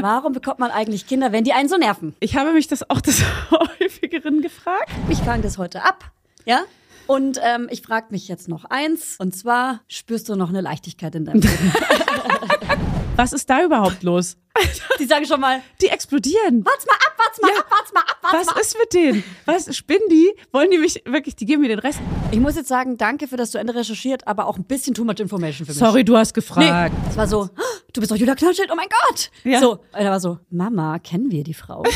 Warum bekommt man eigentlich Kinder, wenn die einen so nerven? Ich habe mich das auch des häufigeren gefragt. Ich fange das heute ab, ja? Und ähm, ich frage mich jetzt noch eins, und zwar, spürst du noch eine Leichtigkeit in deinem Leben? Was ist da überhaupt los? Die sagen schon mal, Die explodieren. wart's mal ab, wart's mal Ja. ab, wart's mal ab, wart's Was mal ab. ist mit denen? Was, spinnen die? Wollen die mich wirklich, die geben mir den Rest? Ich muss jetzt sagen, danke für das zu Ende recherchiert, aber auch ein bisschen too much information für mich. Sorry, du hast Nee, gefragt. es war so, "Ah, du bist doch Julia Knallschild, oh mein Gott. Ja. So, und er war so, Mama, kennen wir die Frau?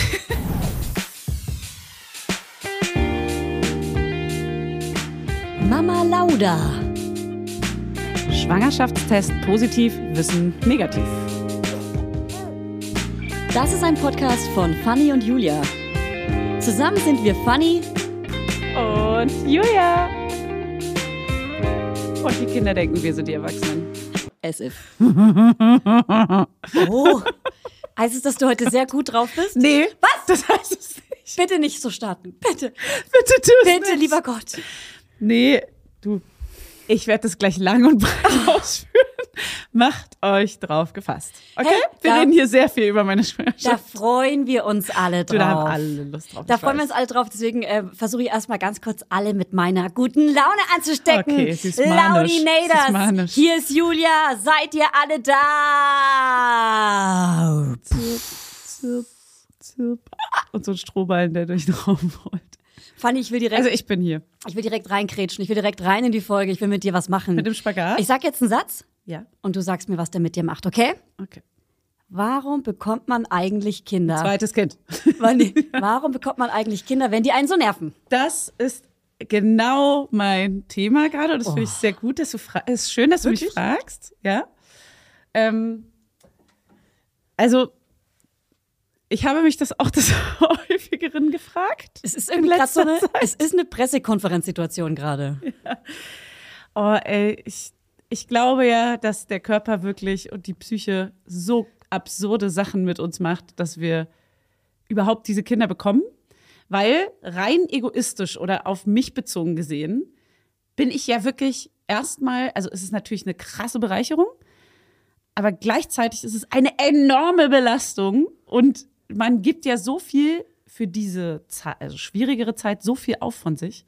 Mama Lauda. Schwangerschaftstest positiv, Wissen negativ. Das ist ein Podcast von Fanny und Julia. Zusammen sind wir Fanny. Und Julia. Und die Kinder denken, wir sind die Erwachsenen. As if. Oh. Heißt es, dass du heute sehr gut drauf bist? Nee. Was? Das heißt es nicht. Bitte nicht so starten. Bitte. Bitte tu es Bitte, nicht. lieber Gott. Nee, du. Ich werde das gleich lang und breit ausführen. Macht euch drauf gefasst. Okay? Hey, wir da- reden hier sehr viel über meine Da Schwangerschaft. freuen wir uns alle drauf. Du, da haben alle Lust drauf. Da freuen wir uns alle drauf, deswegen äh, versuche ich erstmal ganz kurz alle mit meiner guten Laune anzustecken. Okay, sie ist ist Laudinators. manisch. Hier ist Julia, seid ihr alle da? Zup, zup. Und so ein Strohballen, der durch den Raum rollt. Fanny, ich will direkt, Also ich bin hier. ich will direkt reinkrätschen, ich will direkt rein in die Folge, ich will mit dir was machen. Mit dem Spagat? Ich sag jetzt einen Satz ja. und du sagst mir, was der mit dir macht, okay? Okay. Warum bekommt man eigentlich Kinder? Zweites Kind. Warum bekommt man eigentlich Kinder, wenn die einen so nerven? Das ist genau mein Thema gerade und das finde ich sehr gut, dass du fragst. Es ist schön, dass du mich Oh. Wirklich? fragst. Ja. Ähm, also, ich habe mich das auch des häufigeren gefragt. Es ist irgendwie gerade so eine, Zeit. es ist eine Pressekonferenzsituation gerade. Oh, ey, ich, ich glaube ja, dass der Körper wirklich und die Psyche so absurde Sachen mit uns macht, dass wir überhaupt diese Kinder bekommen. Weil rein egoistisch oder auf mich bezogen gesehen, bin ich ja wirklich erstmal, also es ist natürlich eine krasse Bereicherung, aber gleichzeitig ist es eine enorme Belastung und man gibt ja so viel für diese Zeit, also schwierigere Zeit, so viel auf von sich.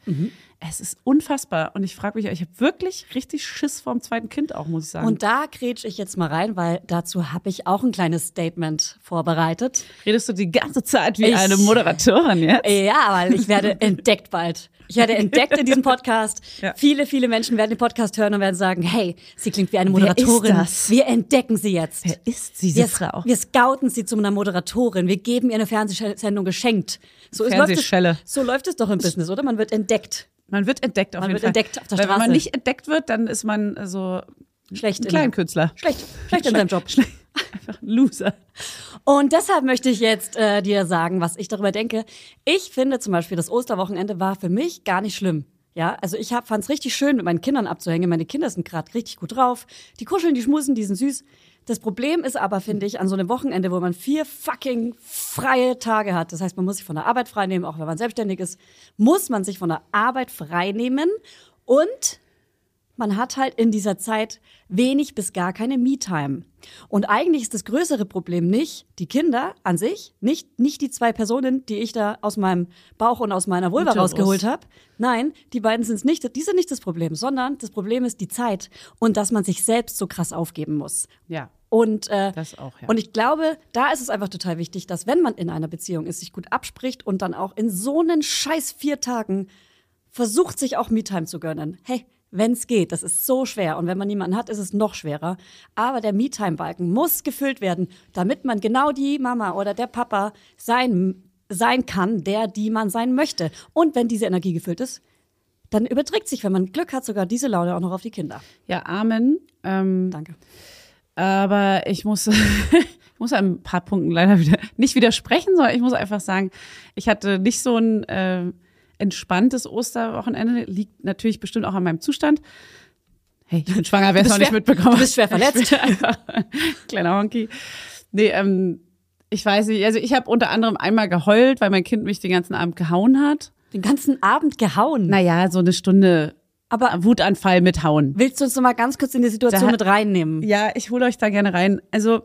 Es ist unfassbar und ich frage mich, ich habe wirklich richtig Schiss vorm zweiten Kind auch, muss ich sagen. Und da grätsch ich jetzt mal rein, weil dazu habe ich auch ein kleines Statement vorbereitet. redest du die ganze Zeit wie Ich- eine Moderatorin jetzt? Ja, weil ich werde entdeckt bald. Ich werde entdeckt in diesem Podcast. Ja. Viele, viele Menschen werden den Podcast hören und werden sagen, hey, sie klingt wie eine Wer ist Moderatorin. das? Wir entdecken sie jetzt. Wer ist diese wir, Frau? Wir scouten sie zu einer Moderatorin. Wir geben ihr eine Fernsehsendung geschenkt. So, ist- läuft Fernsehschelle. es, so läuft es doch im Business, oder? Man wird entdeckt. Man wird entdeckt auf Man jeden wird Fall. entdeckt auf der Weil Wenn Straße. man nicht entdeckt wird, dann ist man so Schlecht ein in- Kleinkünstler. Schlecht. Schlecht in seinem Job. Schlecht. Einfach ein Loser. Und deshalb möchte ich jetzt äh, dir sagen, was ich darüber denke. Ich finde zum Beispiel, das Osterwochenende war für mich gar nicht schlimm. Ja, also ich fand es richtig schön, mit meinen Kindern abzuhängen. Meine Kinder sind gerade richtig gut drauf. Die kuscheln, die schmusen, die sind süß. Das Problem ist aber, finde ich, an so einem Wochenende, wo man vier fucking freie Tage hat, das heißt, man muss sich von der Arbeit freinehmen, auch wenn man selbstständig ist, muss man sich von der Arbeit freinehmen und man hat halt in dieser Zeit wenig bis gar keine Me-Time. Und eigentlich ist das größere Problem nicht die Kinder an sich, nicht, nicht die zwei Personen, die ich da aus meinem Bauch und aus meiner Vulva rausgeholt habe. Nein, die beiden sind nicht, die sind nicht das Problem, sondern das Problem ist die Zeit und dass man sich selbst so krass aufgeben muss. Ja. Und, äh, Das auch, ja. und ich glaube, da ist es einfach total wichtig, dass wenn man in einer Beziehung ist, sich gut abspricht und dann auch in so einen scheiß vier Tagen versucht, sich auch Me-Time zu gönnen. Hey, wenn's geht, das ist so schwer. Und wenn man niemanden hat, ist es noch schwerer. Aber der Me-Time-Balken muss gefüllt werden, damit man genau die Mama oder der Papa sein, sein kann, der, die man sein möchte. Und wenn diese Energie gefüllt ist, dann überträgt sich, wenn man Glück hat, sogar diese Laune auch noch auf die Kinder. Ja, Amen. Ähm, Danke. aber ich muss, ich muss an ein paar Punkten leider wieder nicht widersprechen, sondern ich muss einfach sagen, ich hatte nicht so ein äh, entspanntes Osterwochenende. Liegt natürlich bestimmt auch an meinem Zustand. Hey, ich bin schwanger, wer es noch nicht mitbekommen du bist schwer verletzt. Kleiner Honky. Nee, ähm, ich weiß nicht. Also ich habe unter anderem einmal geheult, weil mein Kind mich den ganzen Abend gehauen hat. Den ganzen Abend gehauen. Naja, so eine Stunde Aber Wutanfall mit Hauen. willst du uns noch mal ganz kurz in die Situation Da- mit reinnehmen? Ja, ich hole euch da gerne rein. Also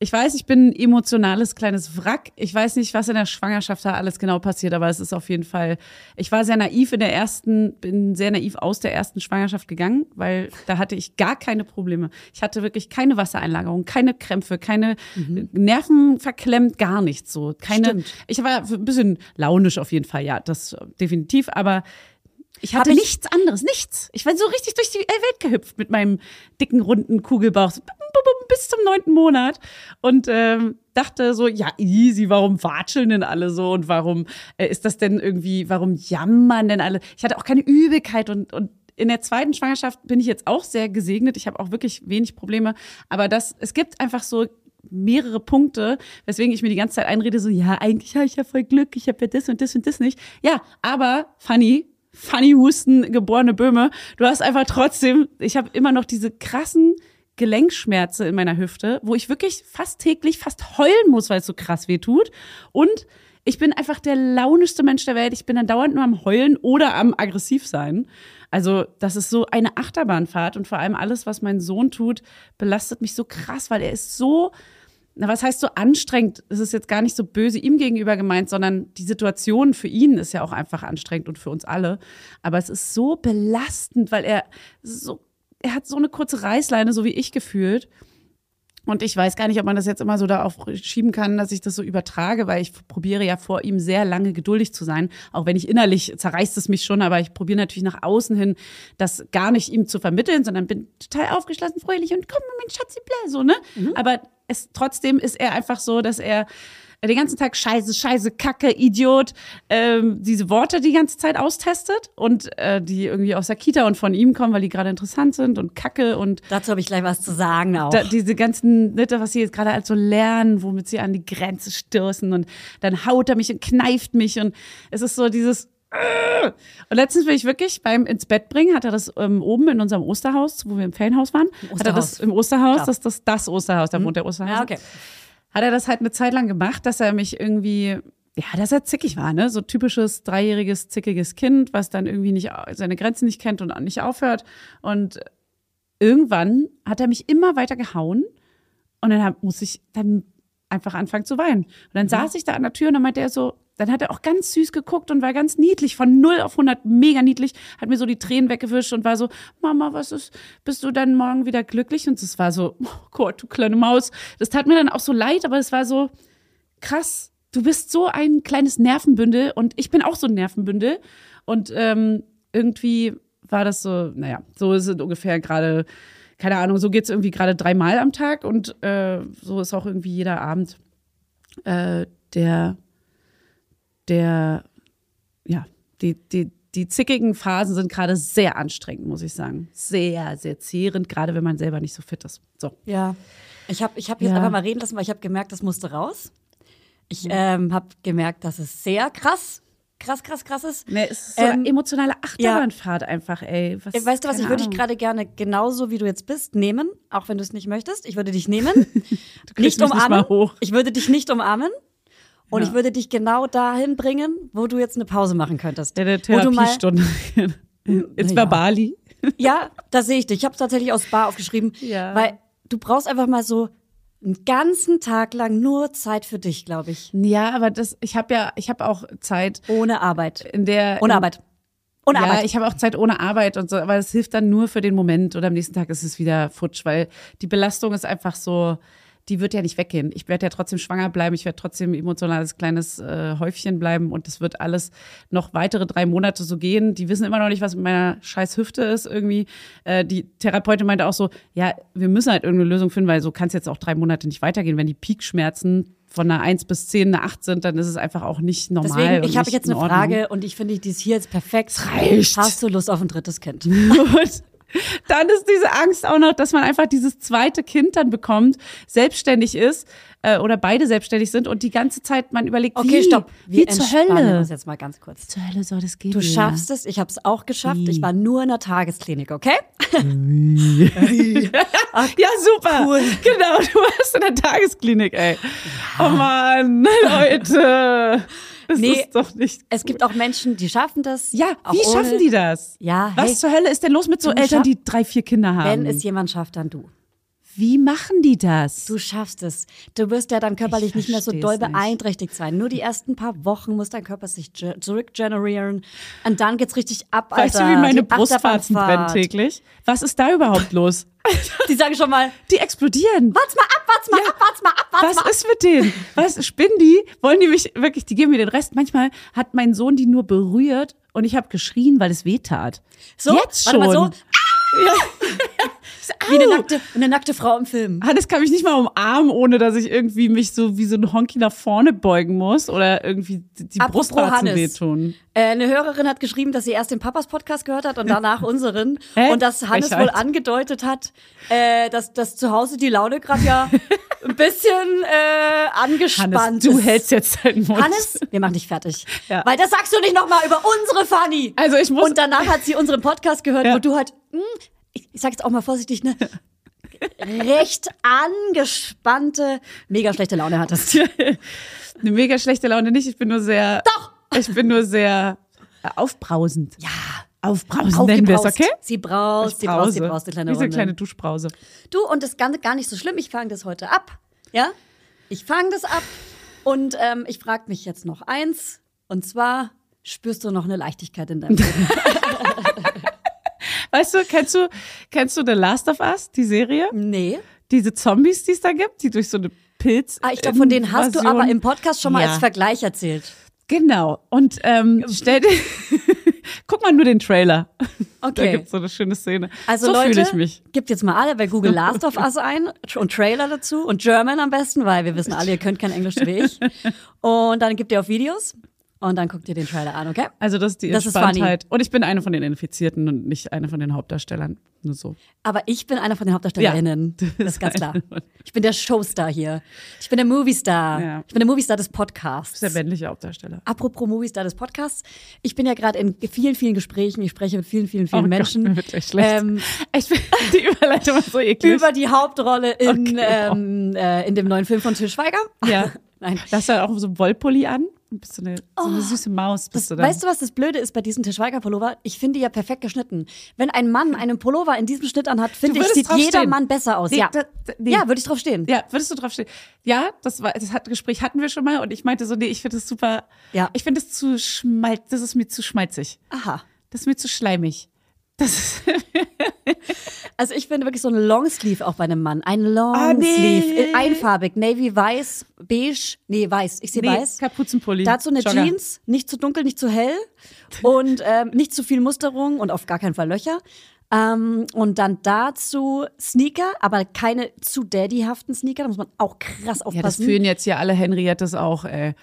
ich weiß, ich bin ein emotionales kleines Wrack. Ich weiß nicht, was in der Schwangerschaft da alles genau passiert, aber es ist auf jeden Fall. Ich war sehr naiv in der ersten, bin sehr naiv aus der ersten Schwangerschaft gegangen, weil da hatte ich gar keine Probleme. Ich hatte wirklich keine Wassereinlagerung, keine Krämpfe, keine mhm. Nerven verklemmt, gar nichts so. Keine. Stimmt. Ich war ein bisschen launisch auf jeden Fall, ja, das definitiv, aber ich hatte ich nichts anderes, nichts. Ich war so richtig durch die Welt gehüpft mit meinem dicken, runden Kugelbauch bis zum neunten Monat und ähm, dachte so, ja, easy, warum watscheln denn alle so und warum äh, ist das denn irgendwie, warum jammern denn alle? Ich hatte auch keine Übelkeit und, und in der zweiten Schwangerschaft bin ich jetzt auch sehr gesegnet. Ich habe auch wirklich wenig Probleme. Aber das, es gibt einfach so mehrere Punkte, weswegen ich mir die ganze Zeit einrede, so, ja, eigentlich habe ich ja voll Glück, ich habe ja das und das und das nicht. Ja, aber, funny, Funny Husten, geborene Böhme. Du hast einfach trotzdem, ich habe immer noch diese krassen Gelenkschmerzen in meiner Hüfte, wo ich wirklich fast täglich fast heulen muss, weil es so krass weh tut. Und ich bin einfach der launischste Mensch der Welt. Ich bin dann dauernd nur am Heulen oder am aggressiv sein. Also, das ist so eine Achterbahnfahrt und vor allem alles, was mein Sohn tut, belastet mich so krass, weil er ist so na, was heißt so anstrengend? Es ist jetzt gar nicht so böse ihm gegenüber gemeint, sondern die Situation für ihn ist ja auch einfach anstrengend und für uns alle. Aber es ist so belastend, weil er so, er hat so eine kurze Reißleine, so wie ich gefühlt. Und ich weiß gar nicht, ob man das jetzt immer so darauf schieben kann, dass ich das so übertrage, weil ich probiere ja vor ihm sehr lange geduldig zu sein. Auch wenn ich innerlich zerreißt es mich schon, aber ich probiere natürlich nach außen hin, das gar nicht ihm zu vermitteln, sondern bin total aufgeschlossen, fröhlich und komm, mein Schatzi, so, ne? Mhm. Aber es, trotzdem ist er einfach so, dass er den ganzen Tag Scheiße, Scheiße, Kacke, Idiot, ähm, diese Worte die ganze Zeit austestet und äh, die irgendwie aus der Kita und von ihm kommen, weil die gerade interessant sind und Kacke und dazu habe ich gleich was zu sagen auch. Da, diese ganzen, ne, was sie jetzt gerade halt so lernen, womit sie an die Grenze stoßen und dann haut er mich und kneift mich und es ist so dieses und letztens will ich wirklich beim ins Bett bringen, hat er das ähm, oben in unserem Osterhaus, wo wir im Ferienhaus waren, hat er das im Osterhaus, das ist das, das Osterhaus, da mhm. wohnt der Osterhaus. Ja, okay hat er das halt eine Zeit lang gemacht, dass er mich irgendwie ja, dass er zickig war, ne? So typisches dreijähriges, zickiges Kind, was dann irgendwie nicht seine Grenzen nicht kennt und nicht aufhört. Und irgendwann hat er mich immer weiter gehauen und dann muss ich dann einfach anfangen zu weinen. Und dann mhm. saß ich da an der Tür und dann meinte er so, dann hat er auch ganz süß geguckt und war ganz niedlich, von 0 auf 100, mega niedlich, hat mir so die Tränen weggewischt und war so, Mama, was ist, bist du dann morgen wieder glücklich? Und es war so, oh Gott, du kleine Maus. Das tat mir dann auch so leid, aber es war so, krass, du bist so ein kleines Nervenbündel und ich bin auch so ein Nervenbündel. Und ähm, irgendwie war das so, naja, so ist es ungefähr gerade, keine Ahnung, so geht es irgendwie gerade dreimal am Tag und äh, so ist auch irgendwie jeder Abend äh, der der, ja, die, die, die zickigen Phasen sind gerade sehr anstrengend, muss ich sagen. Sehr, sehr zehrend, gerade wenn man selber nicht so fit ist. So. Ja. Ich habe ich hab jetzt ja. einfach mal reden lassen, weil ich habe gemerkt, das musste raus. Ich ähm, habe gemerkt, dass es sehr krass, krass, krass, krass ist. Nee, es ist so ähm, eine emotionale Achterbahnfahrt ja. einfach, ey. Was, weißt du was, ich würde dich gerade gerne genauso, wie du jetzt bist, nehmen, auch wenn du es nicht möchtest. Ich würde dich nehmen. du nicht umarmen. Nicht ich würde dich nicht umarmen. Und ja. ich würde dich genau dahin bringen, wo du jetzt eine Pause machen könntest. Ja, der Therapiestunde ins ja. Bali. Ja, da sehe ich dich. Ich habe es tatsächlich aus Bar aufgeschrieben, ja. weil du brauchst einfach mal so einen ganzen Tag lang nur Zeit für dich, glaube ich. Ja, aber das, ich habe ja, ich habe auch Zeit ohne Arbeit. In der ohne in, Arbeit. Ohne ja, Arbeit. ich habe auch Zeit ohne Arbeit und so, aber das hilft dann nur für den Moment oder am nächsten Tag ist es wieder futsch, weil die Belastung ist einfach so die wird ja nicht weggehen. Ich werde ja trotzdem schwanger bleiben, ich werde trotzdem emotionales kleines äh, Häufchen bleiben und es wird alles noch weitere drei Monate so gehen. Die wissen immer noch nicht, was mit meiner scheiß Hüfte ist irgendwie. Äh, die Therapeutin meinte auch so, ja, wir müssen halt irgendeine Lösung finden, weil so kann es jetzt auch drei Monate nicht weitergehen. Wenn die Peakschmerzen von einer 1 bis 10 eine 8 sind, dann ist es einfach auch nicht normal. Deswegen, ich habe jetzt eine Frage und ich finde, die ist hier jetzt perfekt. reicht. Hast du Lust auf ein drittes Kind? dann ist diese Angst auch noch, dass man einfach dieses zweite Kind dann bekommt, selbstständig ist äh, oder beide selbstständig sind und die ganze Zeit man überlegt, okay, wie, stopp, wie, wie zur Hölle. Das jetzt mal ganz kurz. Zur Hölle soll das gehen. Du schaffst es, ich habe es auch geschafft. Wie? Ich war nur in der Tagesklinik, okay? ja, super. Cool. Genau, du warst in der Tagesklinik, ey. Ja. Oh Mann, Leute. Das nee, ist doch nicht. Cool. Es gibt auch Menschen, die schaffen das. Ja, wie ohne. schaffen die das? Ja. Was hey, zur Hölle ist denn los mit so Eltern, die drei, vier Kinder haben? Wenn es jemand schafft, dann du. Wie machen die das? Du schaffst es. Du wirst ja dann körperlich Ich nicht mehr so doll nicht. beeinträchtigt sein. Nur die ersten paar Wochen muss dein Körper sich ge- zurückgenerieren. Und dann geht's richtig ab, Alter. weißt du, wie meine Brustwarzen brennen täglich? Was ist da überhaupt los? Die sagen schon mal, Die explodieren. wart's mal ab, wart's mal ab, wart's mal ab, wart's Was mal ab. ist mit denen? Was spinnen die? Wollen die mich wirklich? Die geben mir den Rest. Manchmal hat mein Sohn die nur berührt und ich habe geschrien, weil es weh tat. So, Jetzt warte mal schon. so, wie eine nackte, eine nackte Frau im Film. Hannes kann mich nicht mal umarmen, ohne dass ich irgendwie mich so wie so ein Honky nach vorne beugen muss oder irgendwie die Apropos Brustwarzen wehtun. Äh, eine Hörerin hat geschrieben, dass sie erst den Papas Podcast gehört hat und danach unseren. Hä? Und dass Hannes Frechheit. wohl angedeutet hat, äh, dass, dass zu Hause die Laune gerade ja ein bisschen äh, angespannt Hannes, du ist. hältst jetzt deinen Mund. Hannes, wir machen dich fertig. Ja. Weil das sagst du nicht nochmal über unsere Fanny. Also ich muss- Und danach hat sie unseren Podcast gehört, Ja. wo du halt, ich, ich sag jetzt auch mal vorsichtig, ne? recht angespannte, mega schlechte Laune hattest. Eine mega schlechte Laune nicht. Ich bin nur sehr. Doch! Ich bin nur sehr aufbrausend. Ja, Aufbrausend nennen wir es, okay? Sie braust, sie braust, sie braust, eine kleine eine Runde. kleine Duschbrause. Du, und das Ganze gar nicht so schlimm. Ich fange das heute ab. Ja? Ich fange das ab. Und ähm, ich frage mich jetzt noch eins. Und zwar, spürst du noch eine Leichtigkeit in deinem Leben? Weißt du, kennst du, kennst du The Last of Us, die Serie? nee. Diese Zombies, die es da gibt, die durch so eine Pilz. Ah, ich glaube, von denen hast du aber im Podcast schon mal Ja. als Vergleich erzählt. Genau. Und ähm, stell dir. Guck mal nur den Trailer. Da Okay. gibt's so eine schöne Szene. Also so Leute, fühle ich mich. gibt jetzt mal alle bei Google Last of Us ein und Trailer dazu und German am besten, weil wir wissen alle, ihr könnt kein Englisch wie ich. Und dann gebt ihr auf Videos und dann guckt ihr den Trailer an, okay? Also das ist die Das ist. Entspanntheit. und ich bin eine von den Infizierten und nicht eine von den Hauptdarstellern. Nur so. Aber ich bin einer von den Hauptdarstellerinnen. Ja, das ist ganz klar. Ich bin der Showstar hier. Ich bin der Moviestar. Ja. Ich bin der Moviestar des Podcasts. Der männliche Hauptdarsteller. Apropos Moviestar des Podcasts. Ich bin ja gerade in vielen, vielen Gesprächen. Ich spreche mit vielen, vielen, vielen Oh Gott, Menschen. mir wird echt schlecht. Ähm, Ich finde die Überleitung so eklig. über die Hauptrolle in, Okay. ähm, äh, in dem neuen Film von Til Schweiger. ja. Nein. Da hast du auch so einen Wollpulli an. Bist so eine, so eine süße Maus. Bist Das, du dann. weißt du, was das Blöde ist bei diesem Til Schweiger Pullover? Ich finde die ja perfekt geschnitten. Wenn ein Mann einen Pullover in diesem Schnitt anhat, finde ich, sieht jeder stehen. Mann besser aus. Nee, ja, da- nee. ja würde ich drauf stehen. Ja, würdest du drauf stehen? Ja, das war das hat, Gespräch hatten wir schon mal und ich meinte so, nee, ich finde das super. Ja. Ich finde es zu schmalz, das ist mir zu schmalzig. Aha. Das ist mir zu schleimig. Das ist, Also ich finde wirklich so ein Longsleeve auch bei einem Mann. Ein Ah, Longsleeve. nee. Einfarbig. Navy weiß, beige. Nee, weiß. Ich sehe nee, weiß. Kapuzenpulli. Dazu eine Jogger. Jeans, nicht zu dunkel, nicht zu hell und ähm, nicht zu viel Musterung und auf gar keinen Fall Löcher. Ähm, und dann dazu Sneaker, aber keine zu daddyhaften Sneaker, da muss man auch krass Ja, das aufpassen. fühlen jetzt hier alle Henriettes auch, ey.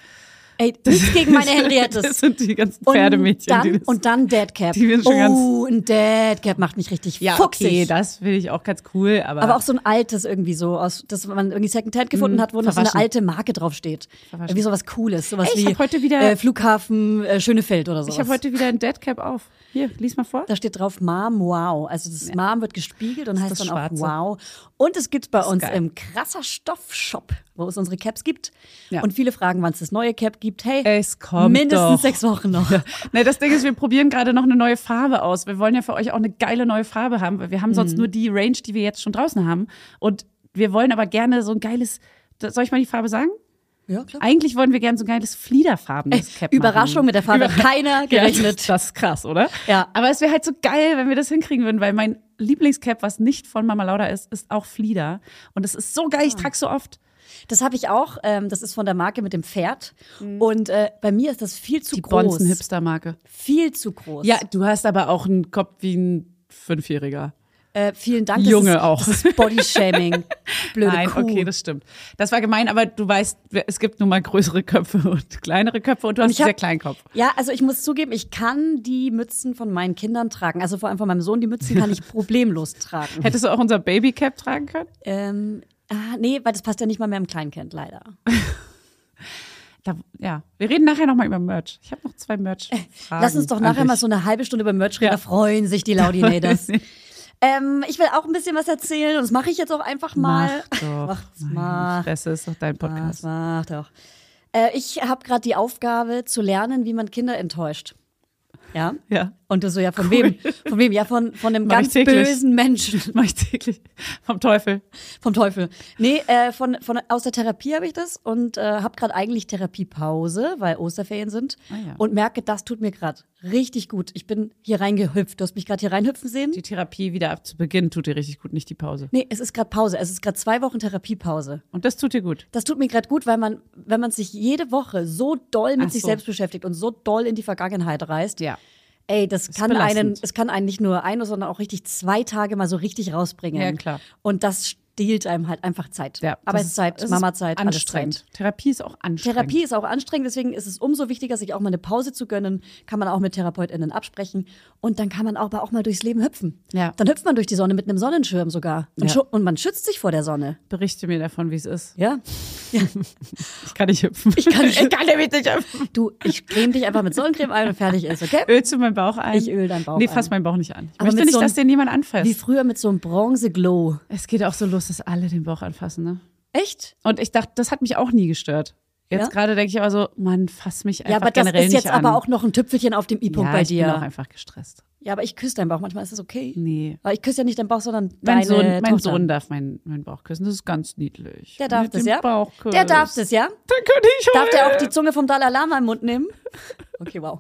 Ey, nichts gegen meine Das Henriettes. sind die ganzen Und Pferdemädchen, dann, die das. und dann Deadcap. Die werden schon oh, ein Deadcap macht mich richtig ja, fuchsig. okay, das finde ich auch ganz cool, aber, Aber auch so ein altes irgendwie so, aus, das man irgendwie Secondhand gefunden hat, wo noch so eine alte Marke draufsteht. Irgendwie sowas Cooles, sowas Ey, ich wie heute wieder- äh, Flughafen äh, Schönefeld oder sowas. ich habe heute wieder ein Deadcap auf. Hier, lies mal vor. da steht drauf Mom Wow. Also das Mom wird gespiegelt und heißt das dann Schwarze. auch Wow. Und es gibt bei uns geil. im krasser Stoffshop, wo es unsere Caps gibt. Ja. Und viele fragen, wann es das neue Cap gibt. Hey, Es kommt mindestens doch. sechs Wochen noch. Ne, das Ding ist, wir probieren gerade noch eine neue Farbe aus. Wir wollen ja für euch auch eine geile neue Farbe haben, weil wir haben Mhm. sonst nur die Range, die wir jetzt schon draußen haben. Und wir wollen aber gerne so ein geiles, soll ich mal die Farbe sagen? Ja, klar. Eigentlich wollen wir gerne so ein geiles fliederfarbenes Cap machen. Überraschung mit der Farbe hat keiner gerechnet. Ja, das ist krass, oder? Ja. Aber es wäre halt so geil, wenn wir das hinkriegen würden, weil mein Lieblingscap, was nicht von Mama Lauda ist, ist auch Flieder. Und es ist so geil, Ah. ich trage so oft. Das habe ich auch. Ähm, das ist von der Marke mit dem Pferd. Und äh, bei mir ist das viel zu Mhm. Die groß. Bonzen-Hipster-Marke. Viel zu groß. Ja, du hast aber auch einen Kopf wie ein Fünfjähriger. Äh, vielen Dank. Das Junge ist, auch. Das ist Bodyshaming. Blöde Nein, Kuh. okay, das stimmt. Das war gemein, aber du weißt, es gibt nun mal größere Köpfe und kleinere Köpfe und du hast ich einen sehr kleinen Kopf. Ja, also ich muss zugeben, ich kann die Mützen von meinen Kindern tragen. Also vor allem von meinem Sohn, die Mützen kann ich problemlos tragen. Hättest du auch unser Babycap tragen können? Ähm, ah, nee, weil das passt ja nicht mal mehr im Kleinkind, leider. Da, ja, wir reden nachher nochmal über Merch. Ich habe noch zwei Merch. Lass uns doch nachher mal so eine halbe Stunde über Merch reden, da freuen sich die Laudinators. ähm, ich will auch ein bisschen was erzählen und das mache ich jetzt auch einfach mal. Mach doch. Macht's, mach. Fresse ist doch dein Das Podcast. mach doch. Äh, ich habe gerade die Aufgabe zu lernen, wie man Kinder enttäuscht. Ja. Ja. Und du so, ja, von Cool. wem? Von wem? Ja, von, von einem Mach ganz bösen Menschen. Mach ich täglich. Vom Teufel. Vom Teufel. Nee, äh, von, von, aus der Therapie habe ich das und äh, habe gerade eigentlich Therapiepause, weil Osterferien sind. Ah, ja. Und merke, das tut mir gerade richtig gut. Ich bin hier reingehüpft. Du hast mich gerade hier reinhüpfen sehen. Die Therapie wieder ab zu Beginn tut dir richtig gut, nicht die Pause. Nee, es ist gerade Pause. Es ist gerade zwei Wochen Therapiepause. Und das tut dir gut. Das tut mir gerade gut, weil man, wenn man sich jede Woche so doll mit Ach sich so. selbst beschäftigt und so doll in die Vergangenheit reist, Ja. Ey, das, kann belastend. einen, es kann einen nicht nur eine, sondern auch richtig zwei Tage mal so richtig rausbringen. Ja, klar. Und das stiehlt einem halt einfach Zeit. ja. Arbeitszeit, ist- ist Mamazeit, Anstrengend. Zeit. Therapie ist auch anstrengend. Therapie ist auch anstrengend, deswegen ist es umso wichtiger, sich auch mal eine Pause zu gönnen. Kann man auch mit TherapeutInnen absprechen. Und dann kann man auch, auch mal durchs Leben hüpfen. Ja. Dann hüpft man durch die Sonne mit einem Sonnenschirm sogar. Und, Ja. und man schützt sich vor der Sonne. Berichte mir davon, wie es ist. Ja. Ich kann nicht hüpfen. Ich kann nicht ich kann nämlich nicht hüpfen. Du, ich creme dich einfach mit Sonnencreme ein und fertig ist, okay? Ölst du meinen Bauch ein? Ich öl deinen Bauch Nee, fass ein. meinen Bauch nicht an. Ich Aber möchte nicht, so dass den jemand anfasst. Wie früher mit so einem Bronze-Glow. Es geht auch so los, dass alle den Bauch anfassen, ne? Echt? Und ich dachte, das hat mich auch nie gestört. Jetzt Ja? gerade denke ich aber so, Mann, fass mich einfach Ja, aber das generell ist jetzt nicht an. aber auch noch ein Tüpfelchen auf dem I-Punkt ja, bei ich bin auch dir. einfach gestresst. Ja, aber ich küsse deinen Bauch. Manchmal ist das okay. Nee. Aber ich küsse ja nicht deinen Bauch, sondern Mein, deine Sohn, mein Tochter. Sohn darf meinen, meinen Bauch küssen. Das ist ganz niedlich. Der darf das, ja? Der darf das, ja? Dann könnte ich Darf der auch die Zunge vom Dalai Lama im Mund nehmen? Okay, wow.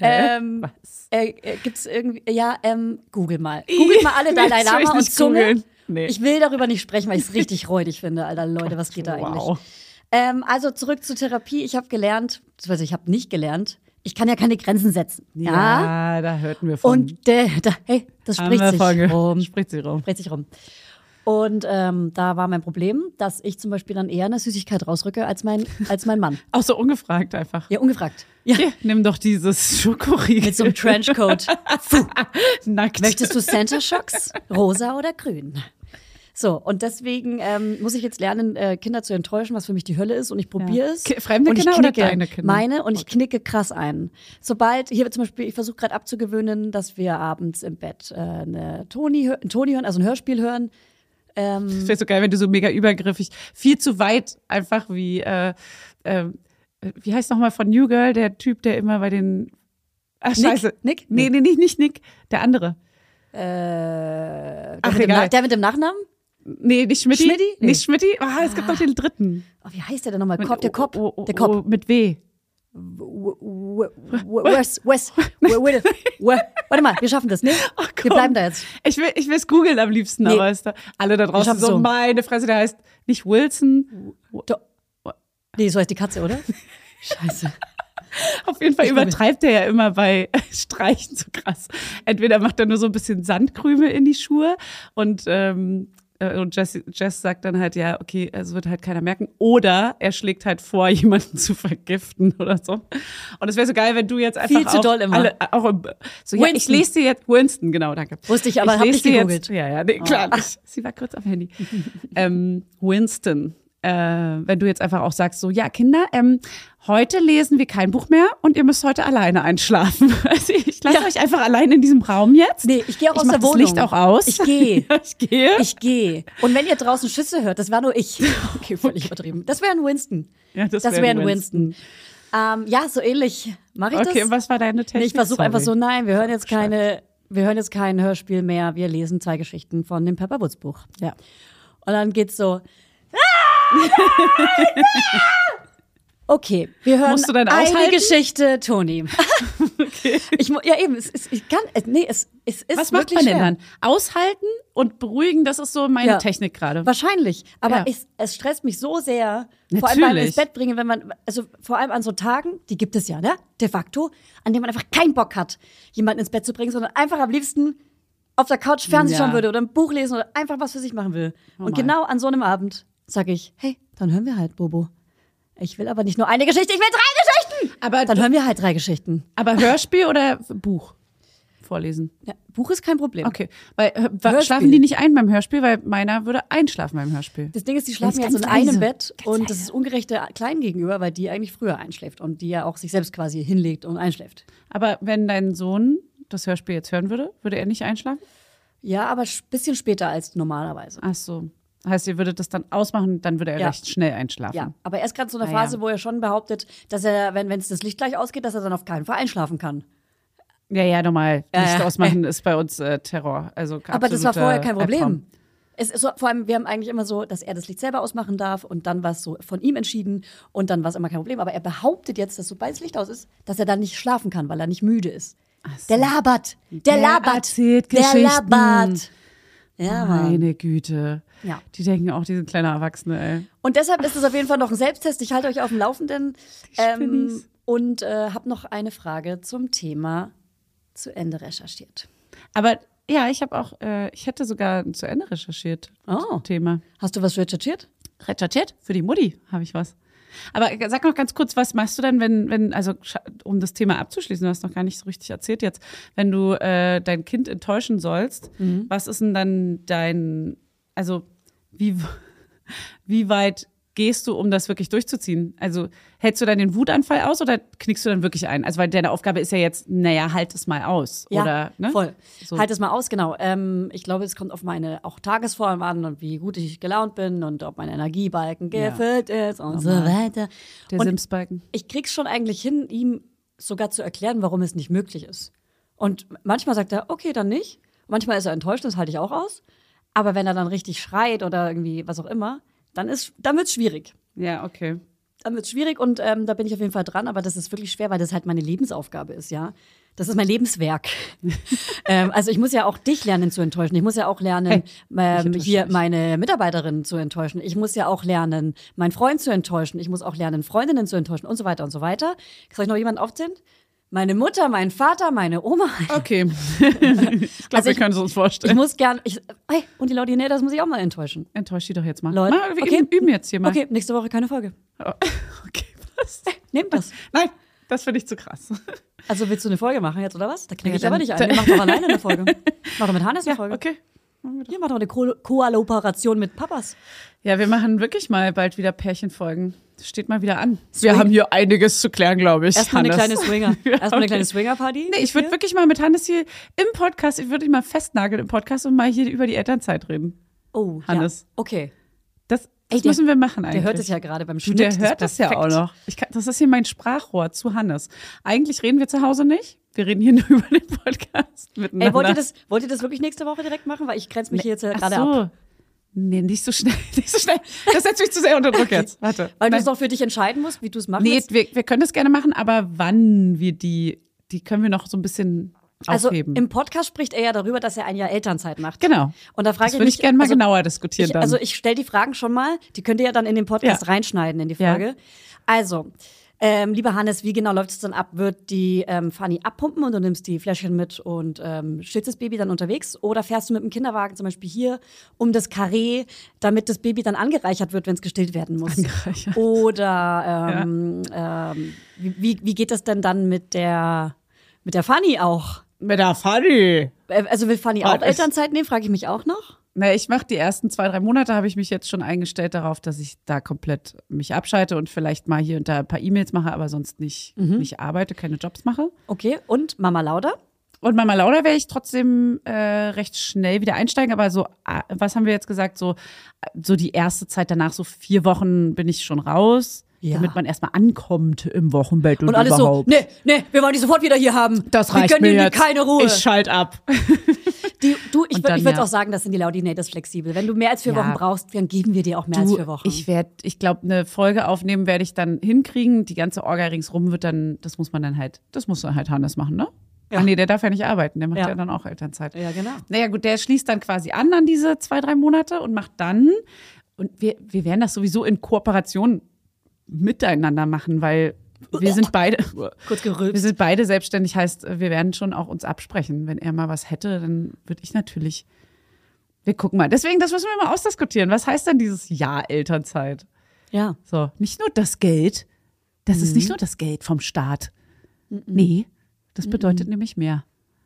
Ähm, Was? äh, äh, gibt's irgendwie, ja, ähm, google mal. Google mal alle Dalai Lama und Zunge. Nee. Ich will darüber nicht sprechen, weil ich es richtig räudig finde, Alter, Leute, was geht da eigentlich? Wow. Ähm, also zurück zur Therapie. Ich habe gelernt, beziehungsweise ich habe nicht gelernt, ich kann ja keine Grenzen setzen. Ja. Ja, da hörten wir von. Und der, da, hey, das spricht sich rum. Spricht sich rum. Spricht sich rum. Und ähm, da war mein Problem, dass ich zum Beispiel dann eher eine Süßigkeit rausrücke als mein, als mein Mann. Auch so ungefragt einfach. Ja, ungefragt. Ja, Hier, nimm doch dieses Schokoriegel. mit so einem Trenchcoat. Puh. Nackt. Möchtest du Center Shocks? Rosa oder grün? So, und deswegen ähm, muss ich jetzt lernen, äh, Kinder zu enttäuschen, was für mich die Hölle ist. Und ich probiere Ja. es. Ki- fremde und ich Kinder oder knicke deine Kinder? Meine und ich knicke krass ein. Sobald, hier zum Beispiel, ich versuche gerade abzugewöhnen, dass wir abends im Bett äh, eine Toni, ein Toni hören, also ein Hörspiel hören. Ähm, Das wäre so geil, wenn du so mega übergriffig, viel zu weit einfach wie, äh, äh, wie heißt nochmal von New Girl, der Typ, der immer bei den. Ach, Nick? scheiße. Nick? Nee, nee, nicht, nicht Nick, der andere. äh, der, Ach, mit dem egal. Der mit dem Nachnamen? Nee, nicht Schmidti. Schmidti? Nee. Nicht Schmidti. Ah, es gibt noch den dritten. Oh, wie heißt der denn nochmal? Kopf, der Kopf. oh, oh, der Kopf. mit W. Wes, Wes, Warte mal, wir schaffen das, ne? Wir bleiben da jetzt. Ich will ich es googeln am liebsten, Nee. aber ist da, alle da draußen so, so. meine Fresse, der heißt nicht Wilson. Do nee, so heißt die Katze, oder? Scheiße. Auf jeden Fall Ich übertreibt er ja immer bei Streichen so krass. Entweder macht er nur so ein bisschen Sandkrümel in die Schuhe und, ähm, äh, und Jess, Jess sagt dann halt, ja, okay, es wird halt keiner merken. Oder er schlägt halt vor, jemanden zu vergiften oder so. Und es wäre so geil, wenn du jetzt einfach Viel zu auch doll immer. Alle, auch, im- so, ja, ich lese dir jetzt, Winston, genau, danke. Wusste ich, aber ich hab nicht gegoogelt. Jetzt, ja, ja, nee, klar. nicht. Sie war kurz am Handy. ähm, Winston. Äh, wenn du jetzt einfach auch sagst, so, ja, Kinder, ähm, heute lesen wir kein Buch mehr und ihr müsst heute alleine einschlafen. Also ich lasse Ja. euch einfach allein in diesem Raum jetzt. Nee, ich gehe auch ich aus der das Wohnung. Licht auch aus. Ich gehe. ich gehe. Ich gehe. Und wenn ihr draußen Schüsse hört, das war nur ich. Okay, völlig übertrieben. Das wäre ein Winston. Ja, das das wär wäre ein ein Winston. Ähm, ja, so ähnlich. Mache ich okay, das? und was war deine Technik? Nee, ich versuche einfach so, nein, wir hören jetzt keine, wir hören jetzt kein Hörspiel mehr, wir lesen zwei Geschichten von dem Pepper Woods Buch. Ja. Und dann geht's so. Okay, wir hören Musst du dann eine aushalten? Geschichte, Toni. Ich, mu- ja, eben, es ist, ich kann, es- nee, es, es ist Was macht man denn schwer. dann? Aushalten und beruhigen, das ist so meine Ja. Technik gerade. Wahrscheinlich. Aber Ja. es, es stresst mich so sehr. Vor allem beim Natürlich. ins Bett bringen, wenn man, also vor allem an so Tagen, die gibt es ja, ne? De facto, an denen man einfach keinen Bock hat, jemanden ins Bett zu bringen, sondern einfach am liebsten auf der Couch Fernsehen Ja. schauen würde oder ein Buch lesen oder einfach was für sich machen will. Und Normal. genau an so einem Abend sage ich, hey, dann hören wir halt, Bobo. Ich will aber nicht nur eine Geschichte, ich will drei Geschichten! Aber, Dann hören wir halt drei Geschichten. aber Hörspiel oder Buch vorlesen? Ja, Buch ist kein Problem. Okay, weil äh, schlafen die nicht ein beim Hörspiel, weil meiner würde einschlafen beim Hörspiel. Das Ding ist, die schlafen Ganz jetzt in leise. einem Bett Ganz und das ist ungerecht der Kleinen gegenüber, weil die eigentlich früher einschläft und die ja auch sich selbst quasi hinlegt und einschläft. Aber wenn dein Sohn das Hörspiel jetzt hören würde, würde er nicht einschlafen? Ja, aber ein bisschen später als normalerweise. Ach so. Heißt, ihr würdet das dann ausmachen, dann würde er Ja. recht schnell einschlafen. Ja, aber er ist gerade so eine Ah, ja. Phase, wo er schon behauptet, dass er, wenn es das Licht gleich ausgeht, dass er dann auf keinen Fall einschlafen kann. Ja, ja, normal. Ja, Licht ja. ausmachen ist bei uns äh, Terror. Also Aber das war vorher kein. Problem. Es ist so, vor allem, wir haben eigentlich immer so, dass er das Licht selber ausmachen darf und dann war es so von ihm entschieden und dann war es immer kein Problem. Aber er behauptet jetzt, dass sobald das Licht aus ist, dass er dann nicht schlafen kann, weil er nicht müde ist. Der labert. Der, Der labert. erzählt der Geschichten. labert. Ja, Mann. Meine Güte. Ja. Die denken auch, die sind kleine Erwachsene, ey. Und deshalb ist es auf jeden Fall noch ein Selbsttest. Ich halte euch auf dem Laufenden. Ähm, und äh, habe noch eine Frage zum Thema zu Ende recherchiert. Aber ja, ich habe auch, äh, ich hätte sogar zu Ende recherchiert. Oh. Thema. Hast du was recherchiert? Recherchiert? Für die Mutti habe ich was. Aber sag noch ganz kurz, was machst du denn, wenn, wenn, also um das Thema abzuschließen, du hast noch gar nicht so richtig erzählt jetzt, wenn du äh, dein Kind enttäuschen sollst, was ist denn dann dein, also wie, wie weit gehst du, um das wirklich durchzuziehen? Also hältst du dann den Wutanfall aus oder knickst du dann wirklich ein? Also weil deine Aufgabe ist ja jetzt, naja, halt es mal aus. Ja, oder, ne? voll. So. Halt es mal aus, genau. Ähm, ich glaube, es kommt auf meine auch Tagesform an und wie gut ich gelaunt bin und ob mein Energiebalken Ja. gefüllt ist und so Normal. weiter. Der und Simsbalken. ich krieg's schon eigentlich hin, ihm sogar zu erklären, warum es nicht möglich ist. Und manchmal sagt er, okay, dann nicht. Manchmal ist er enttäuscht, das halte ich auch aus. Aber wenn er dann richtig schreit oder irgendwie was auch immer, dann ist, dann wird's schwierig. Ja, okay. Dann wird's schwierig und ähm, da bin ich auf jeden Fall dran, aber das ist wirklich schwer, weil das halt meine Lebensaufgabe ist, ja. Das ist mein Lebenswerk. ähm, also ich muss ja auch dich lernen zu enttäuschen. Ich muss ja auch lernen, Hey, ähm, hier meine Mitarbeiterin zu enttäuschen. Ich muss ja auch lernen, meinen Freund zu enttäuschen. Ich muss auch lernen, Freundinnen zu enttäuschen und so weiter und so weiter. Soll ich noch jemanden aufzählen? Meine Mutter, mein Vater, meine Oma. Okay. ich glaube, Also wir ich- können es uns Ich vorstellen. muss gern, ich, hey, und die Laudinä, das muss ich auch mal enttäuschen. Enttäusch die doch jetzt mal. Leute, mal wir okay. üben, üben jetzt hier mal. Okay, nächste Woche keine Folge. Okay, was? Nehmt das. Nein, das finde ich zu krass. Also willst du eine Folge machen jetzt, oder was? Da kriege Ja, ich aber nicht ein. Nee, mach doch alleine eine Folge. Mach doch mit Hannes eine Folge. okay. Hier, mach doch eine Ko mit Papas. Ja, wir machen wirklich mal bald wieder Pärchenfolgen. Das steht mal wieder an. Wir haben hier einiges zu klären, glaube ich. Erstmal eine kleine Swinger. Erstmal eine kleine Swinger-Party. Nee, ich würde wirklich mal mit Hannes hier im Podcast, ich würde dich mal festnageln im Podcast und mal hier über die Elternzeit reden. Oh, Hannes. Ja. Okay. Das, das Ey, der- müssen wir machen eigentlich. Der hört es ja gerade beim Schnitt. der hört das ja auch noch. Kann, das ist hier mein Sprachrohr zu Hannes. Eigentlich reden wir zu Hause nicht. Wir reden hier nur über den Podcast miteinander. Ey, wollt ihr, das, wollt ihr das wirklich nächste Woche direkt machen? Weil ich grenze mich hier jetzt ja Ach gerade so. ab. Nee, nicht so schnell, nicht so schnell. Das setzt mich zu sehr unter Druck jetzt. Warte. Weil du es doch für dich entscheiden musst, wie du es machen Nee, wir, wir können das gerne machen, aber wann wir die, die können wir noch so ein bisschen Also aufheben. im Podcast spricht er ja darüber, dass er ein Jahr Elternzeit macht. genau. Und da frage Das ich würde mich ich gerne mal also, genauer diskutieren Ich, dann. also ich stelle die Fragen schon mal, die könnt ihr ja dann in den Podcast Ja. reinschneiden in die Ja. Frage. Also, ähm, lieber Hannes, wie genau läuft es dann ab? Wird die ähm, Fanny abpumpen und du nimmst die Fläschchen mit und ähm, stillst das Baby dann unterwegs? Oder fährst du mit dem Kinderwagen zum Beispiel hier um das Karree, damit das Baby dann angereichert wird, wenn es gestillt werden muss? Angereichert. Oder ähm, ähm, wie, wie, wie geht das denn dann mit der, mit der Fanny auch? Mit der Fanny. Äh, Also will Fanny auch Elternzeit nehmen, frage ich mich auch noch. Na, ich mache die ersten zwei, drei Monate, habe ich mich jetzt schon eingestellt darauf, dass ich da komplett mich abschalte und vielleicht mal hier und da ein paar E-Mails mache, aber sonst nicht, Mhm. nicht arbeite, keine Jobs mache. Okay, und Mama Lauda? Und Mama Lauda werde ich trotzdem äh, recht schnell wieder einsteigen, aber so, äh, was haben wir jetzt gesagt, so, so die erste Zeit danach, so vier Wochen bin ich schon raus, Ja. damit man erstmal ankommt im Wochenbett und, Und alles überhaupt. so, nee, nee, wir wollen die sofort wieder hier haben. Das wir reicht gönnen mir dir jetzt. keine Ruhe. Ich schalt ab. Die, du, ich würde dann, ich würd ja. auch sagen, das sind die Laudinators flexibel. Wenn du mehr als vier Ja. Wochen brauchst, dann geben wir dir auch mehr als Du, vier Wochen. Ich werde, ich glaube, eine Folge aufnehmen werde ich dann hinkriegen. Die ganze Orga ringsrum wird dann, das muss man dann halt, das muss dann halt Hannes machen, ne? Ja. Ach nee, der darf ja nicht arbeiten, der macht ja, Ja. dann auch Elternzeit. ja, genau. Naja, gut, der schließt dann quasi an an diese zwei, drei Monate und macht dann, und wir, wir werden das sowieso in Kooperation miteinander machen, weil wir sind beide, Kurz wir gerülpst. sind beide selbstständig, heißt, wir werden schon auch uns absprechen. Wenn er mal was hätte, dann würde ich natürlich, wir gucken mal. Deswegen, das müssen wir mal ausdiskutieren. Was heißt denn dieses Jahr Elternzeit? Ja. So, nicht nur das Geld, das ist Mhm. nicht nur das Geld vom Staat. Nee, das bedeutet nämlich mehr.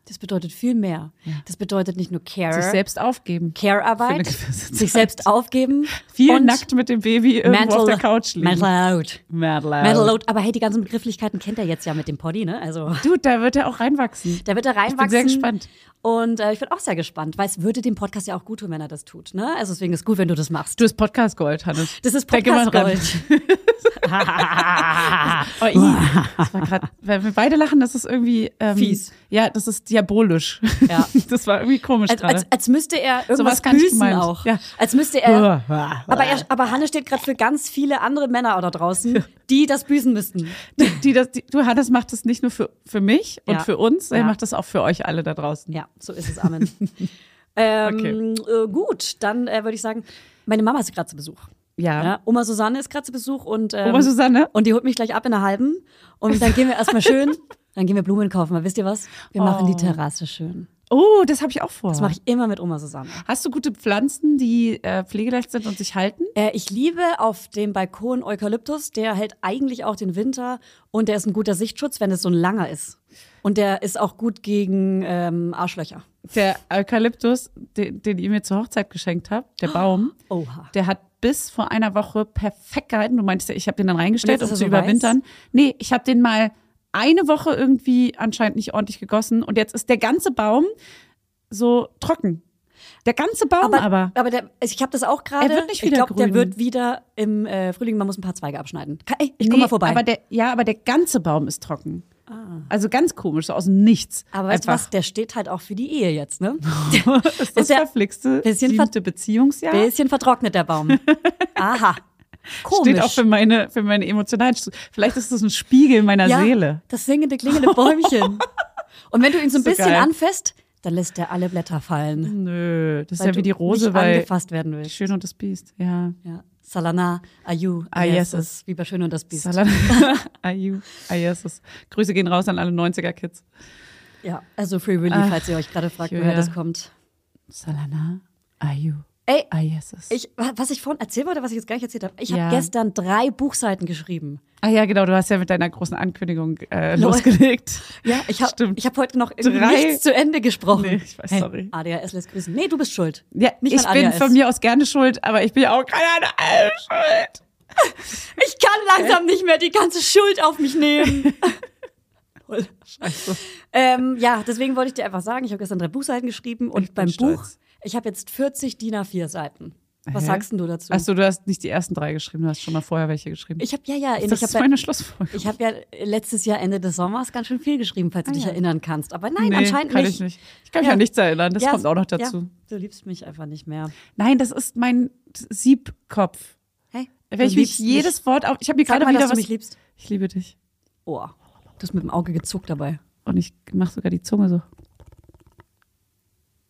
Das bedeutet viel mehr. Das bedeutet nicht nur Care, Sich selbst aufgeben. Care-Arbeit, sich selbst aufgeben. Viel und nackt mit dem Baby irgendwo mental, auf der Couch liegen. Mental Load. Mental Mental Load. Aber hey, die ganzen Begrifflichkeiten kennt er jetzt ja mit dem Poddy, ne? Also, Du, da wird er auch reinwachsen. da wird er reinwachsen. Ich bin sehr gespannt. Und äh, ich bin auch sehr gespannt, weil es würde dem Podcast ja auch gut tun, wenn er das tut, ne? Also deswegen ist gut, wenn du das machst. Du bist Podcast Gold, Hannes. das ist dran. Podcast-Gold. Oh, das war grad, weil wir beide lachen, das ist irgendwie ähm, Fies. Ja, das ist diabolisch. Ja. Das war irgendwie komisch Als, als, als müsste er irgendwas nicht büßen auch. Ja. Als müsste er. aber, er, aber Hannes steht gerade für ganz viele andere Männer da draußen, die das büßen müssten. die, die das, die, du, Hannes macht das nicht nur für, für mich und Ja. für uns, er Ja. macht das auch für euch alle da draußen. Ja, so ist es, Amen. ähm, äh, gut, dann äh, würde ich sagen, meine Mama ist gerade zu Besuch. Ja. Ja, Oma Susanne ist gerade zu Besuch und, ähm, Oma Susanne? und die holt mich gleich ab in einer halben. Und dann gehen wir erstmal schön, dann gehen wir Blumen kaufen. Weil wisst ihr was? Wir machen die Oh. Terrasse schön. Oh, das habe ich auch vor. Das mache ich immer mit Oma Susanne. Hast du gute Pflanzen, die äh, pflegeleicht sind und sich halten? Äh, ich liebe auf dem Balkon Eukalyptus. Der hält eigentlich auch den Winter und der ist ein guter Sichtschutz, wenn es so ein langer ist. Und der ist auch gut gegen ähm, Arschlöcher. Der Eukalyptus, den, den ihr mir zur Hochzeit geschenkt habt, der Baum, Oha. der hat bis vor einer Woche perfekt gehalten. Du meintest ja, ich habe den dann reingestellt, um zu so überwintern. Nee, ich habe den mal eine Woche irgendwie anscheinend nicht ordentlich gegossen und jetzt ist der ganze Baum so trocken. Der ganze Baum aber. Aber, aber der, also ich habe das auch gerade. Er wird nicht Ich wieder glaube, der wird wieder im äh, Frühling, man muss ein paar Zweige abschneiden. Ey, ich komm Nee, mal vorbei. Aber der, ja, aber der ganze Baum ist trocken. Also ganz komisch, so aus dem Nichts. Aber weißt du was, der steht halt auch für die Ehe jetzt, ne? ist das der verflixte bisschen siebte Beziehungsjahr? Bisschen vertrocknet der Baum. Aha. Komisch. Steht auch für meine, für meine emotionalen Vielleicht ist das ein Spiegel meiner ja, Seele. Das singende, klingende Bäumchen. Und wenn du ihn so ein So bisschen geil. anfasst, dann lässt er alle Blätter fallen. Nö, das ist weil ja wie die Rose nicht bei angefasst werden willst. Schön und das Biest. Ja. Ja. Salana, Ayu, Ah, yes. yes. wie bei Schön und das Biest. Salat. Ayu. Ah, Jesus. Grüße gehen raus an alle 90er-Kids. ja, also Free Willy, Ach, falls ihr euch gerade fragt, woher das kommt. Salana. Ayu. Ey, Ah, Jesus. ich, was ich vorhin erzählt wollte, was ich jetzt gar nicht erzählt habe. Ich Ja. habe gestern drei Buchseiten geschrieben. ah ja, genau, du hast ja mit deiner großen Ankündigung äh, losgelegt. Ja, ich habe hab heute noch Drei- nichts zu Ende gesprochen. Nee, ich weiß, hey, sorry. ADHS lässt grüßen. Nee, du bist schuld. Ja, Nicht ich bin ADHS. von mir aus gerne schuld, aber ich bin ja auch keine Ahnung schuld. Ich kann langsam nicht mehr die ganze Schuld auf mich nehmen. Scheiße. ähm, ja, deswegen wollte ich dir einfach sagen, ich habe gestern drei Buchseiten geschrieben und beim stolz. Buch, ich habe jetzt 40 DIN A4 Seiten. Was Hä? sagst du dazu? Achso, du hast nicht die ersten drei geschrieben, du hast schon mal vorher welche geschrieben. Ich habe ja, ja, das ich ist habe ja, meine Schlussfolgerung. ich hab ja letztes Jahr Ende des Sommers ganz schön viel geschrieben, falls du dich Ah, ja. erinnern kannst. Aber nein, nee, anscheinend kann nicht. ich nicht. Ich kann mich Ja. an nichts erinnern, das kommt auch noch dazu. du liebst mich einfach nicht mehr. Nein, das ist mein Siebkopf. Hey, Wenn du ich mich jedes Wort auf. Ich habe mir gerade mal, wieder dass du was. mich liebst. Ich liebe dich. Oh, du hast mit dem Auge gezuckt dabei. Und ich mache sogar die Zunge so.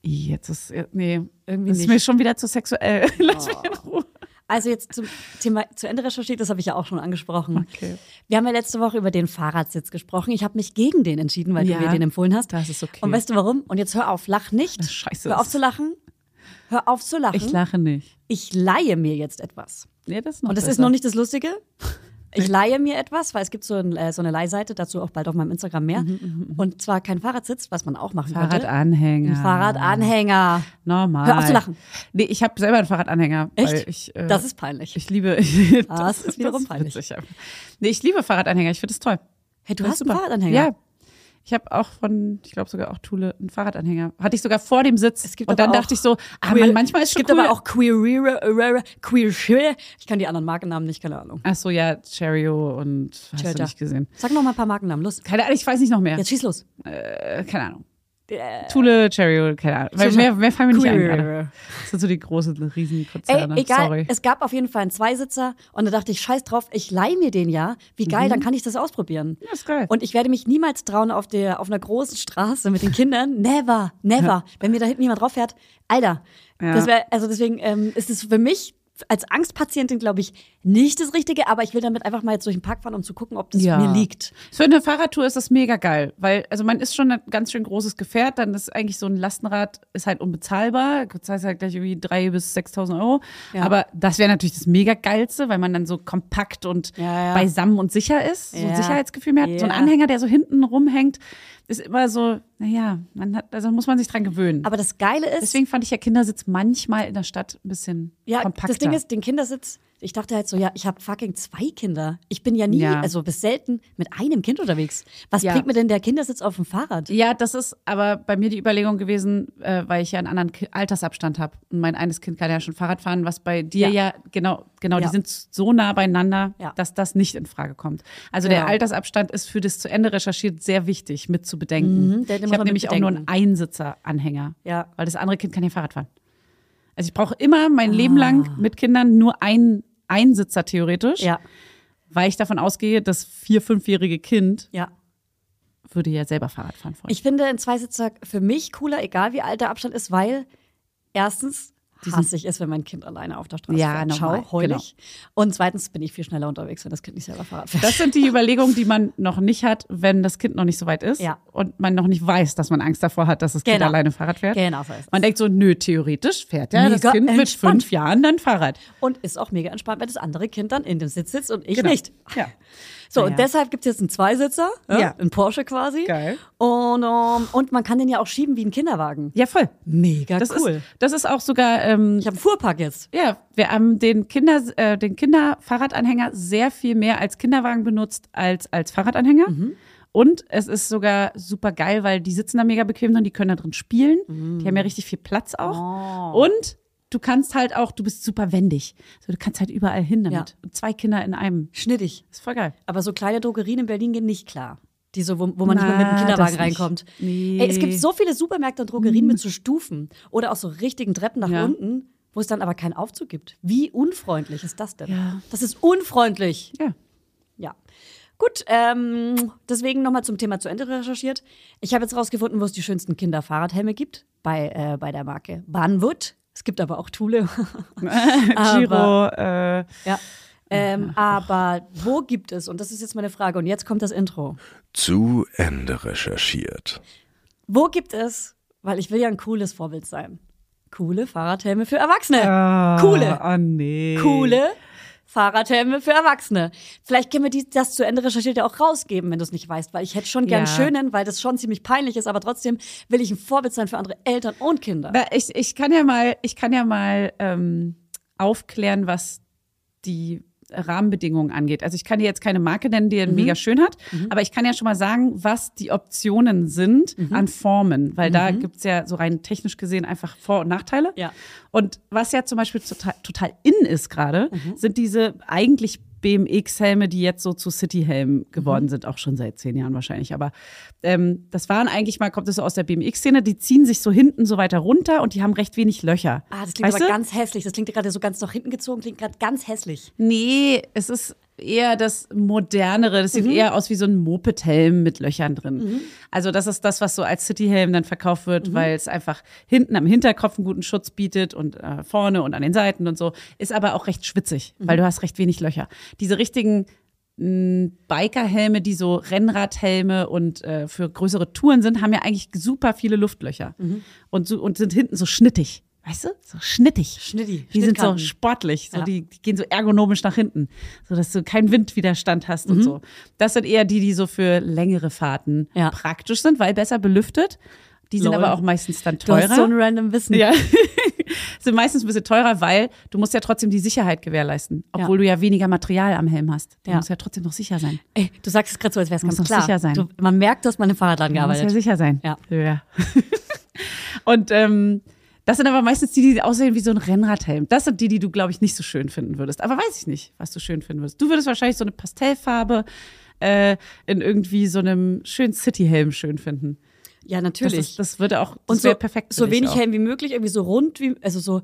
Jetzt ist. Nee, Irgendwie das ist nicht. mir schon wieder zu sexuell. Lass mich in Ruhe. Also jetzt zum Thema zu Ende recherchiert, das habe ich ja auch schon angesprochen. Okay. Wir haben ja letzte Woche über den Fahrradsitz gesprochen. Ich habe mich gegen den entschieden, weil Ja, du mir den empfohlen hast. das ist okay. Und weißt du warum? Und jetzt hör auf, lach nicht. Das scheiße Hör auf ist. zu lachen. Hör auf zu lachen. Ich lache nicht. Ich leihe mir jetzt etwas. Nee, das ist noch Und das ist besser. noch nicht das Lustige. Ich leihe mir etwas, weil es gibt so, ein, äh, so eine Leihseite, dazu auch bald auf meinem Instagram mehr. Und zwar kein Fahrradsitz, was man auch machen könnte. Fahrradanhänger. Ein Fahrradanhänger. Normal. Hör auf zu lachen. Nee, ich habe selber einen Fahrradanhänger. Echt? Ich, äh, Das ist peinlich. Ich liebe. Das ist wiederum peinlich. witzig. Nee, ich liebe Fahrradanhänger. Ich finde das toll. Hey, du Das hast einen. Fahrradanhänger? Ja. Ich habe auch von, ich glaube sogar auch Thule, einen Fahrradanhänger. Hatte ich sogar vor dem Sitz. Es gibt Und dann dachte ich so, ah, Queer- man, manchmal ist es schon gibt cool. aber auch Queer, Queer, ich kann die anderen Markennamen nicht, keine Ahnung. Ach so, ja, Cherio und hast du nicht gesehen. Sag noch mal ein paar Markennamen, los. Keine Ahnung, ich weiß nicht noch mehr. Jetzt schieß los. Äh, keine Ahnung. Äh, Thule, Cherio, keine Ahnung. Weil mehr, mehr fallen mir nicht ein Queer. gerade. Das sind so die großen Ey, Riesenkonzerne. egal, Sorry. es gab auf jeden Fall einen Zweisitzer und da dachte ich, scheiß drauf, ich leih mir den ja. Wie geil, dann kann ich das ausprobieren. Ja, ist geil. Und ich werde mich niemals trauen auf der auf einer großen Straße mit den Kindern. Never, never. Wenn mir da hinten jemand drauf fährt, Alter. Ja. Wär, also deswegen ähm, ist es für mich als Angstpatientin, glaube ich, nicht das Richtige, aber ich will damit einfach mal jetzt durch den Park fahren, um zu gucken, ob das mir liegt. Für eine Fahrradtour ist das mega geil, weil also man ist schon ein ganz schön großes Gefährt, dann ist eigentlich so ein Lastenrad ist halt unbezahlbar, das heißt halt gleich irgendwie drei bis 6.000 Euro, Ja. aber das wäre natürlich das mega geilste, weil man dann so kompakt und Ja, ja. beisammen und sicher ist, so ein Ja. Sicherheitsgefühl mehr hat. So ein Ja. Anhänger, der so hinten rumhängt, ist immer so, naja, man hat, also muss man sich dran gewöhnen. Aber das Geile ist, Deswegen fand ich ja Kindersitz manchmal in der Stadt ein bisschen ja, kompakter. Das Ding ist, den Kindersitz, ich dachte halt so, ja, ich habe fucking zwei Kinder. Ich bin ja nie, Ja. also bis selten mit einem Kind unterwegs. Was Ja. bringt mir denn der Kindersitz auf dem Fahrrad? Ja, das ist aber bei mir die Überlegung gewesen, äh, weil ich ja einen anderen Ki Altersabstand habe. Und mein eines Kind kann ja schon Fahrrad fahren, was bei dir Ja. ja, genau, genau, die sind so nah beieinander, dass das nicht in Frage kommt. Also Genau. der Altersabstand ist für das zu Ende recherchiert sehr wichtig mit zu bedenken. Mhm, ich habe nämlich auch nur einen. Einsitzer-Anhänger, Ja. weil das andere Kind kann ja Fahrrad fahren. Also ich brauche immer mein Ah. Leben lang mit Kindern nur einen Einsitzer theoretisch, Ja, weil ich davon ausgehe, das vier-, fünfjährige Kind ja. würde ja selber Fahrrad fahren. Voll. Ich finde ein Zweisitzer für mich cooler, egal wie alt der Abstand ist, weil erstens hasse ich es, wenn mein Kind alleine auf der Straße Ja, fährt. normal, Schau, heulig. Und zweitens bin ich viel schneller unterwegs, wenn das Kind nicht selber Fahrrad fährt. Das sind die Überlegungen, die man noch nicht hat, wenn das Kind noch nicht so weit ist Ja. und man noch nicht weiß, dass man Angst davor hat, dass das Kind Genau. alleine Fahrrad fährt. Genau so ist. Man denkt so, nö, theoretisch fährt ja das Mega Kind mit entspannt. fünf Jahren dann Fahrrad. Und ist auch mega entspannt, wenn das andere Kind dann in dem Sitz sitzt und ich Genau. nicht. Ja. So, Naja. und deshalb gibt es jetzt einen Zweisitzer, ja. Ja. einen Porsche quasi. Geil. Und, um, und man kann den ja auch schieben wie ein Kinderwagen. Ja, voll. Mega Das, cool. ist, das ist auch sogar, ähm, ich habe einen Fuhrpark jetzt. ja, wir haben den, Kinder, äh, den Kinderfahrradanhänger sehr viel mehr als Kinderwagen benutzt als als Fahrradanhänger. Mhm. Und es ist sogar super geil, weil die sitzen da mega bequem drin, die können da drin spielen. Mhm. Die haben ja richtig viel Platz auch. Oh. Und du kannst halt auch, du bist super wendig. Also du kannst halt überall hin damit. Ja. Und zwei Kinder in einem. Schnittig. ist voll geil. Aber so kleine Drogerien in Berlin gehen nicht klar. Die so, wo, wo man nicht mehr mit dem Na, Kinderwagen reinkommt. Nee. Ey, es gibt so viele Supermärkte und Drogerien mit so Stufen oder auch so richtigen Treppen nach Ja. unten, wo es dann aber keinen Aufzug gibt. Wie unfreundlich ist das denn? Ja. Das ist unfreundlich. Ja. Ja. Gut, ähm, deswegen nochmal zum Thema zu Ende recherchiert. Ich habe jetzt rausgefunden, wo es die schönsten Kinderfahrradhelme gibt. Bei, äh, bei der Marke Banwood. Es gibt aber auch Thule. Giro, äh, ja. Ähm, aber wo gibt es, und das ist jetzt meine Frage, und jetzt kommt das Intro. Zu Ende recherchiert. Wo gibt es, weil ich will ja ein cooles Vorbild sein, coole Fahrradhelme für Erwachsene? coole, Oh nee. coole Fahrradhelme für Erwachsene. Vielleicht können wir die, das zu Ende recherchiert ja auch rausgeben, wenn du es nicht weißt, weil ich hätte schon gern Ja. schönen, weil das schon ziemlich peinlich ist, aber trotzdem will ich ein Vorbild sein für andere Eltern und Kinder. Ich, ich kann ja mal, ich kann ja mal ähm, aufklären, was die Rahmenbedingungen angeht. Also ich kann dir jetzt keine Marke nennen, die Mhm. mega schön hat, aber ich kann ja schon mal sagen, was die Optionen sind Mhm. an Formen, weil da gibt's ja so rein technisch gesehen einfach Vor- und Nachteile. Ja. Und was ja zum Beispiel total, total in ist gerade, Mhm. sind diese eigentlich BMX-Helme, die jetzt so zu City-Helmen Mhm. geworden sind, auch schon seit zehn Jahren wahrscheinlich. Aber ähm, das waren eigentlich mal, kommt das so aus der BMX-Szene, die ziehen sich so hinten so weiter runter und die haben recht wenig Löcher. Ah, das klingt weißt aber du? ganz hässlich. Das klingt gerade so ganz nach hinten gezogen, klingt gerade ganz hässlich. Nee, es ist eher das Modernere. Das sieht eher aus wie so ein Moped-Helm mit Löchern drin. Also das ist das, was so als City-Helm dann verkauft wird, weil es einfach hinten am Hinterkopf einen guten Schutz bietet und äh, vorne und an den Seiten und so. Ist aber auch recht schwitzig, weil du hast recht wenig Löcher. Diese richtigen mh, Bikerhelme, die so Rennradhelme und äh, für größere Touren sind, haben ja eigentlich super viele Luftlöcher und, so, und sind hinten so schnittig. Weißt du? So schnittig. Schnitti, Die sind so sportlich, so Ja. die, die gehen so ergonomisch nach hinten, so dass du keinen Windwiderstand hast Mhm. und so. Das sind eher die, die so für längere Fahrten Ja. praktisch sind, weil besser belüftet. Die sind Lol. aber auch meistens dann Du hast so ein teurer. random Wissen. Ja. sind meistens ein bisschen teurer, weil du musst ja trotzdem die Sicherheit gewährleisten, obwohl du ja weniger Material am Helm hast. Du Ja. musst ja trotzdem noch sicher sein. Ey, du sagst es gerade so, als wäre es ganz Muss noch klar. sicher sein. Du, man merkt, dass man im Fahrradladen Du musst ja gearbeitet. sicher sein. Ja. ja. und ähm, das sind aber meistens die, die aussehen wie so ein Rennradhelm. Das sind die, die du, glaube ich, nicht so schön finden würdest. Aber weiß ich nicht, was du schön finden würdest. Du würdest wahrscheinlich so eine Pastellfarbe äh, in irgendwie so einem schönen Cityhelm schön finden. Ja, Das, natürlich. ist, das würde auch, das und so, perfekt. so wenig auch. Helm wie möglich, irgendwie so rund wie, also so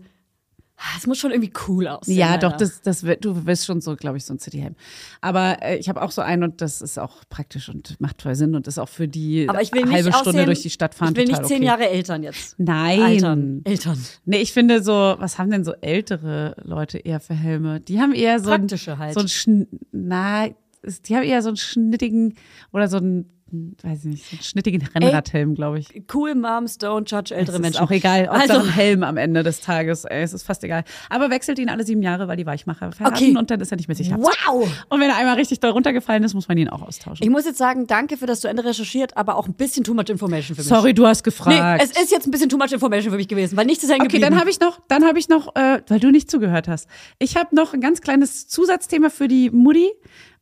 Es muss schon irgendwie cool aussehen. Ja, doch, das, das, wird- du bist schon so, glaube ich, so ein Cityhelm. Aber äh, ich habe auch so einen und das ist auch praktisch und macht voll Sinn und ist auch für die Aber ich will nicht halbe aussehen, Stunde durch die Stadt fahren Ich will nicht zehn okay. Jahre Eltern jetzt. Nein. Eltern. Eltern. Nee, ich finde so, was haben denn so ältere Leute eher für Helme? Die haben eher so Praktische ein, halt. so ein Schn na, die haben eher so einen schnittigen oder so einen, weiß ich nicht, schnittigen Rennradhelm, glaube ich. Cool Moms don't judge ältere Es ist Menschen. auch egal, Also- ein Helm am Ende des Tages, ey, es ist fast egal. Aber wechselt ihn alle sieben Jahre, weil die Weichmacher verraten Okay. und dann ist er nicht mehr sicher. Wow! Und wenn er einmal richtig doll runtergefallen ist, muss man ihn auch austauschen. Ich muss jetzt sagen, danke für das zu Ende recherchiert, aber auch ein bisschen too much information für mich. Sorry, du hast Nee, gefragt. es ist jetzt ein bisschen too much information für mich gewesen, weil nichts ist hängen Okay, geblieben. dann habe ich noch, dann habe ich noch, äh, weil du nicht zugehört hast. Ich habe noch ein ganz kleines Zusatzthema für die Mutti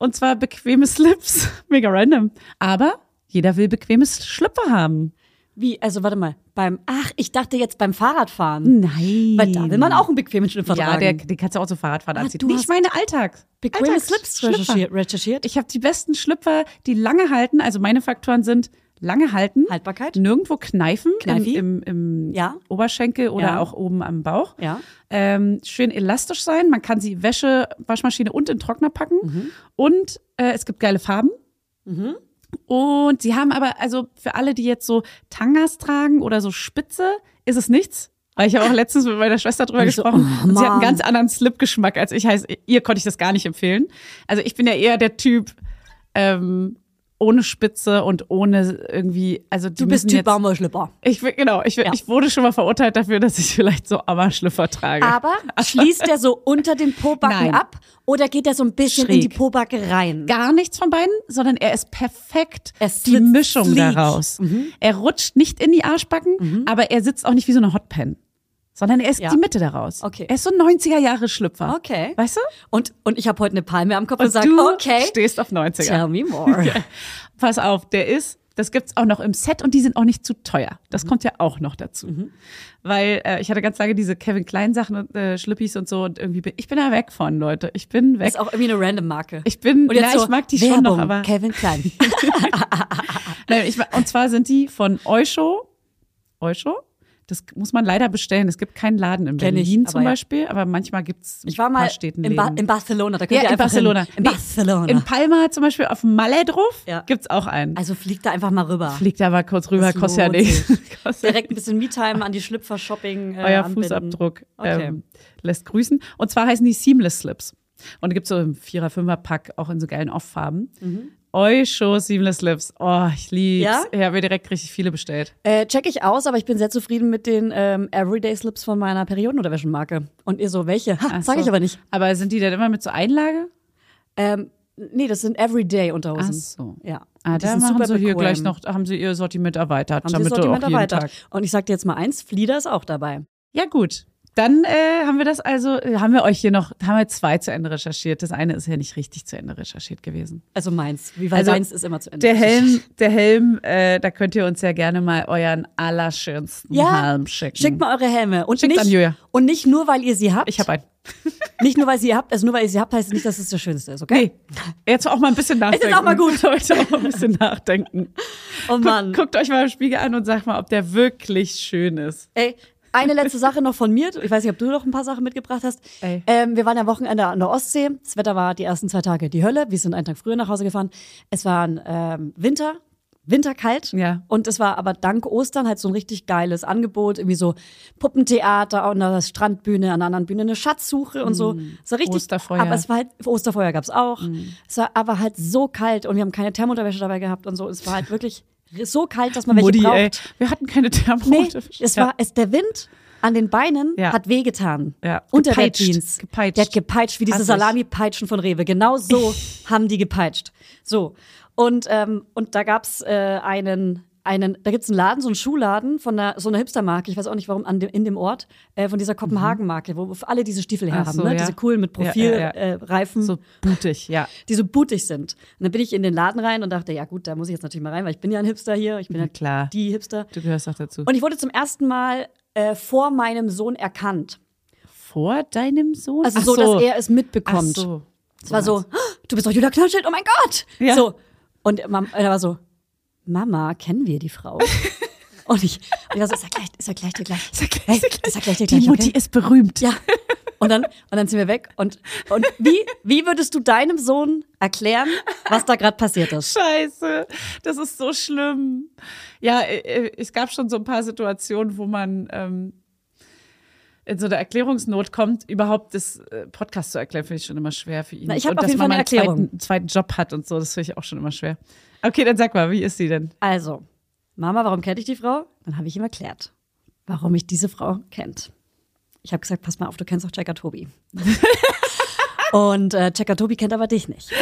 und zwar bequeme Slips. Mega random. Aber jeder will bequemes Schlüpfer haben. Wie, also warte mal, beim, ach, ich dachte jetzt beim Fahrradfahren. Nein. Weil da will man auch einen bequemen Schlüpfer Ja, tragen. der, den kannst du auch zum Fahrradfahren Ah, anziehen. du ich meine Alltag. bequeme Alltags- Slips recherchiert. recherchiert. Ich habe die besten Schlüpfer, die lange halten. Also meine Faktoren sind lange halten, Haltbarkeit? nirgendwo kneifen Kneifi? im, im, im Ja. Oberschenkel oder Ja. auch oben am Bauch. Ja. Ähm, schön elastisch sein. Man kann sie Wäsche, Waschmaschine und in Trockner packen. Mhm. Und äh, es gibt geile Farben. Und sie haben aber, also für alle, die jetzt so Tangas tragen oder so Spitze, ist es nichts. Weil ich habe auch letztens mit meiner Schwester drüber ich so, gesprochen. oh, sie hat einen ganz anderen Slip-Geschmack als ich. Heißt, ihr konnte ich das gar nicht empfehlen. Also ich bin ja eher der Typ ähm, ohne Spitze und ohne irgendwie, also die Du bist Typ jetzt, Baumwollschlipper. ich, genau, ich, Ja. ich wurde schon mal verurteilt dafür, dass ich vielleicht so Ammerschlüpfer trage. Aber schließt der so unter den Pobacken Nein. ab oder geht er so ein bisschen in die Schräg. Pobacke rein? gar nichts von beiden, sondern er ist perfekt Er die Mischung sleek. daraus. Er rutscht nicht in die Arschbacken, aber er sitzt auch nicht wie so eine Hotpen, sondern er ist Ja. die Mitte daraus. Okay. Er ist so ein 90er Jahre Schlüpfer. Okay. Weißt du? Und, und ich habe heute eine Palme am Kopf und, Und sage, du okay, stehst auf 90er. tell me more. Pass auf, der ist, das gibt's auch noch im Set und die sind auch nicht zu teuer. Das kommt ja auch noch dazu. Weil äh, ich hatte ganz lange diese Kevin Klein Sachen und äh, Schlippis und so und irgendwie bin ich bin da weg von, Leute. Ich bin weg. Ist auch irgendwie eine random Marke. Ich bin, und jetzt ja, so, ich mag die Werbung, schon noch, aber Kevin Klein. Nein, ich, und zwar sind die von Eusho. Eusho? Das muss man leider bestellen. Es gibt keinen Laden in Kenn ich, Berlin aber zum ja. Beispiel, aber manchmal gibt es Ich war mal in, ba in Barcelona. Da könnt ja, ihr in Barcelona. Hin. In Nee, Barcelona. In Palma zum Beispiel auf drauf Ja. gibt's auch einen. also fliegt da einfach mal rüber. Fliegt da mal kurz rüber, kostet ja nichts. Direkt ein bisschen Me-Time an die Schlüpfer-Shopping. Äh, Euer anbinden. Fußabdruck Okay. ähm, lässt grüßen. Und zwar heißen die Seamless Slips. Und da gibt es so im Vierer-, Fünfer-Pack auch in so geilen Off-Farben. Mhm. Eusho Seamless Slips. Oh, ich lieb's. Ja? Ich habe mir direkt richtig viele bestellt. Äh, check ich aus, aber ich bin sehr zufrieden mit den ähm, Everyday Slips von meiner Periodenunterwäschenmarke. Und ihr so, welche? Ha, sag so. ich aber nicht. Aber sind die denn immer mit so Einlage? Ähm, nee, das sind Everyday Unterhosen. Ach so. Ja. Ah, da machen sie hier gleich noch, haben sie ihr Sortiment erweitert, Haben sie damit das du Sortiment erweitert. Und ich sag dir jetzt mal eins, Flieder ist auch dabei. Ja gut, dann äh, haben wir das also, äh, haben wir euch hier noch, haben wir zwei zu Ende recherchiert. Das eine ist ja nicht richtig zu Ende recherchiert gewesen. Also meins. Wie weil Also, deins ist immer zu Ende. Der Helm, der Helm, äh, da könnt ihr uns ja gerne mal euren allerschönsten Ja, Helm schicken. Schickt mal eure Helme. Und Schickt's nicht. Und nicht nur, weil ihr sie habt. Ich habe einen. Nicht nur, weil ihr sie habt. Also nur, weil ihr sie habt, heißt es nicht, dass es das Schönste ist, okay? Nee, jetzt auch mal ein bisschen nachdenken. jetzt auch mal gut. Leute, auch mal ein bisschen nachdenken. Oh Mann. Guckt euch mal im Spiegel an und sagt mal, ob der wirklich schön ist. Ey, eine letzte Sache noch von mir. Ich weiß nicht, ob du noch ein paar Sachen mitgebracht hast. Ähm, wir waren am Wochenende an der Ostsee. Das Wetter war die ersten zwei Tage die Hölle. Wir sind einen Tag früher nach Hause gefahren. Es war ein ähm, Winter, winterkalt. Ja. Und es war aber dank Ostern halt so ein richtig geiles Angebot. Irgendwie so Puppentheater an der Strandbühne, an der anderen Bühne eine Schatzsuche und so. Es war richtig. Mm. Osterfeuer. Aber es war halt, Osterfeuer gab's auch. Es war aber halt so kalt und wir haben keine Thermounterwäsche dabei gehabt und so. Es war halt wirklich so kalt, dass man welche Mutti, braucht. ey. Wir hatten keine Nee, Thermounterwäsche. es Ja. war, es, der Wind an den Beinen Ja. hat wehgetan. Ja. Unter der Gepeitscht. Jeans. Gepeitscht. Der hat gepeitscht, wie diese. Salami-Peitschen von Rewe. Genau so haben die gepeitscht. So. Und, ähm, und da gab's äh, einen, einen, da gibt's einen Laden, so einen Schuhladen von einer, so einer Hipster-Marke, ich weiß auch nicht warum, an dem, in dem Ort, äh, von dieser Kopenhagen-Marke, wo alle diese Stiefel her Ach haben, so, ne? ja. Diese coolen mit Profilreifen. ja. Äh, So blutig, ja. die so bootig sind. Und dann bin ich in den Laden rein und dachte, ja gut, da muss ich jetzt natürlich mal rein, weil ich bin ja ein Hipster hier, ich bin ja klar. die Hipster. Du gehörst auch dazu. Und ich wurde zum ersten Mal äh, vor meinem Sohn erkannt. vor deinem Sohn? Also Ach so, dass er es mitbekommt. Ach so. Es war so, "Ah, du bist doch Julia Knallschild, oh mein Gott. Ja. So. Und er war so, Mama, kennen wir die Frau? Und ich, und ich war so, ist er gleich, er gleich dir gleich? Er gleich, Hey, er gleich? er gleich dir Die Mutti okay? ist berühmt. Ja. Und dann, und dann sind wir weg. Und, und wie, wie würdest du deinem Sohn erklären, was da gerade passiert ist? Scheiße, das ist so schlimm. Ja, es gab schon so ein paar Situationen, wo man ähm, in so eine Erklärungsnot kommt, überhaupt das äh, Podcast zu erklären, finde ich schon immer schwer für ihn. Na, ich hab und auf dass jeden mal eine einen. Zweiten, zweiten Job hat und so, das finde ich auch schon immer schwer. Okay, dann sag mal, wie ist sie denn? Also, Mama, warum kenne ich die Frau? Dann habe ich ihm erklärt, warum ich diese Frau kennt. Ich habe gesagt, pass mal auf, du kennst auch Checker Tobi. Und äh, Checker Tobi kennt aber dich nicht.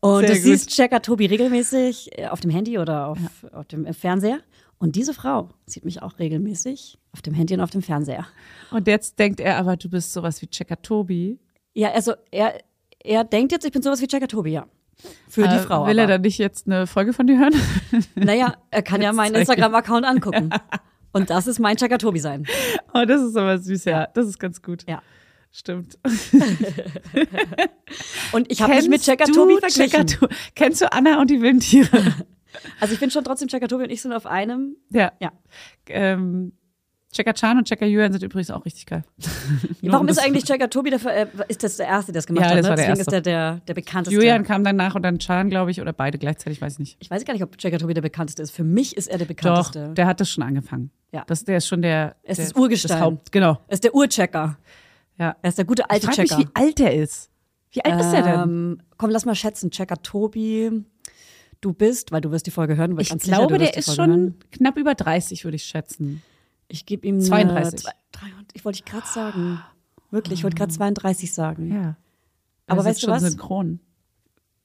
Und Sehr du gut. siehst Checker Tobi regelmäßig äh, auf dem Handy oder auf, auf dem äh, Fernseher. Und diese Frau sieht mich auch regelmäßig auf dem Handy und auf dem Fernseher. Und jetzt denkt er aber, du bist sowas wie Checker Tobi. Ja, also er, er denkt jetzt, ich bin sowas wie Checker Tobi, ja. Für die Äh, Frau. Will er aber. dann nicht jetzt eine Folge von dir hören? Naja, er kann ja meinen. Instagram-Account angucken. Und das ist mein Checker Tobi sein. Oh, das ist aber süß, ja. Das ist ganz gut. Ja. Stimmt. Und ich habe mich mit Kennst Checker du Tobi verglichen. Checker To- Kennst du Anna und die wilden Tiere? Also ich bin schon trotzdem Checker Tobi und ich sind auf einem. ja. Ja. Ähm, Checker Chan und Checker Yuan sind übrigens auch richtig geil. Warum um ist eigentlich Checker Tobi der, äh, ist das der Erste, der das gemacht Ja, hat? Ne? Deswegen Erste. ist der der, der bekannteste. Julian kam danach und dann Chan, glaube ich, oder beide gleichzeitig, weiß ich nicht. Ich weiß gar nicht, ob Checker Tobi der bekannteste ist. Für mich ist er der Doch, bekannteste. der hat das schon angefangen. Ja. Das, der ist schon der. Er ist der, das Urgestein. Das Haupt, genau. er ist der Urchecker. Ja. Er ist der gute Ich alte frage mich, Checker. wie alt der ist. Wie alt ist der denn? Ähm, komm, lass mal schätzen. Checker Tobi, du bist, weil du wirst die Folge hören. weil Ich ganz sicher, glaube, wirst der ist schon Hören. knapp über 30, würde ich schätzen. Ich gebe ihm 32. Eine, zwei, ich wollte ich gerade sagen. Wirklich, ich wollte gerade 32 sagen. Ja. Aber Er weißt du was? synchron.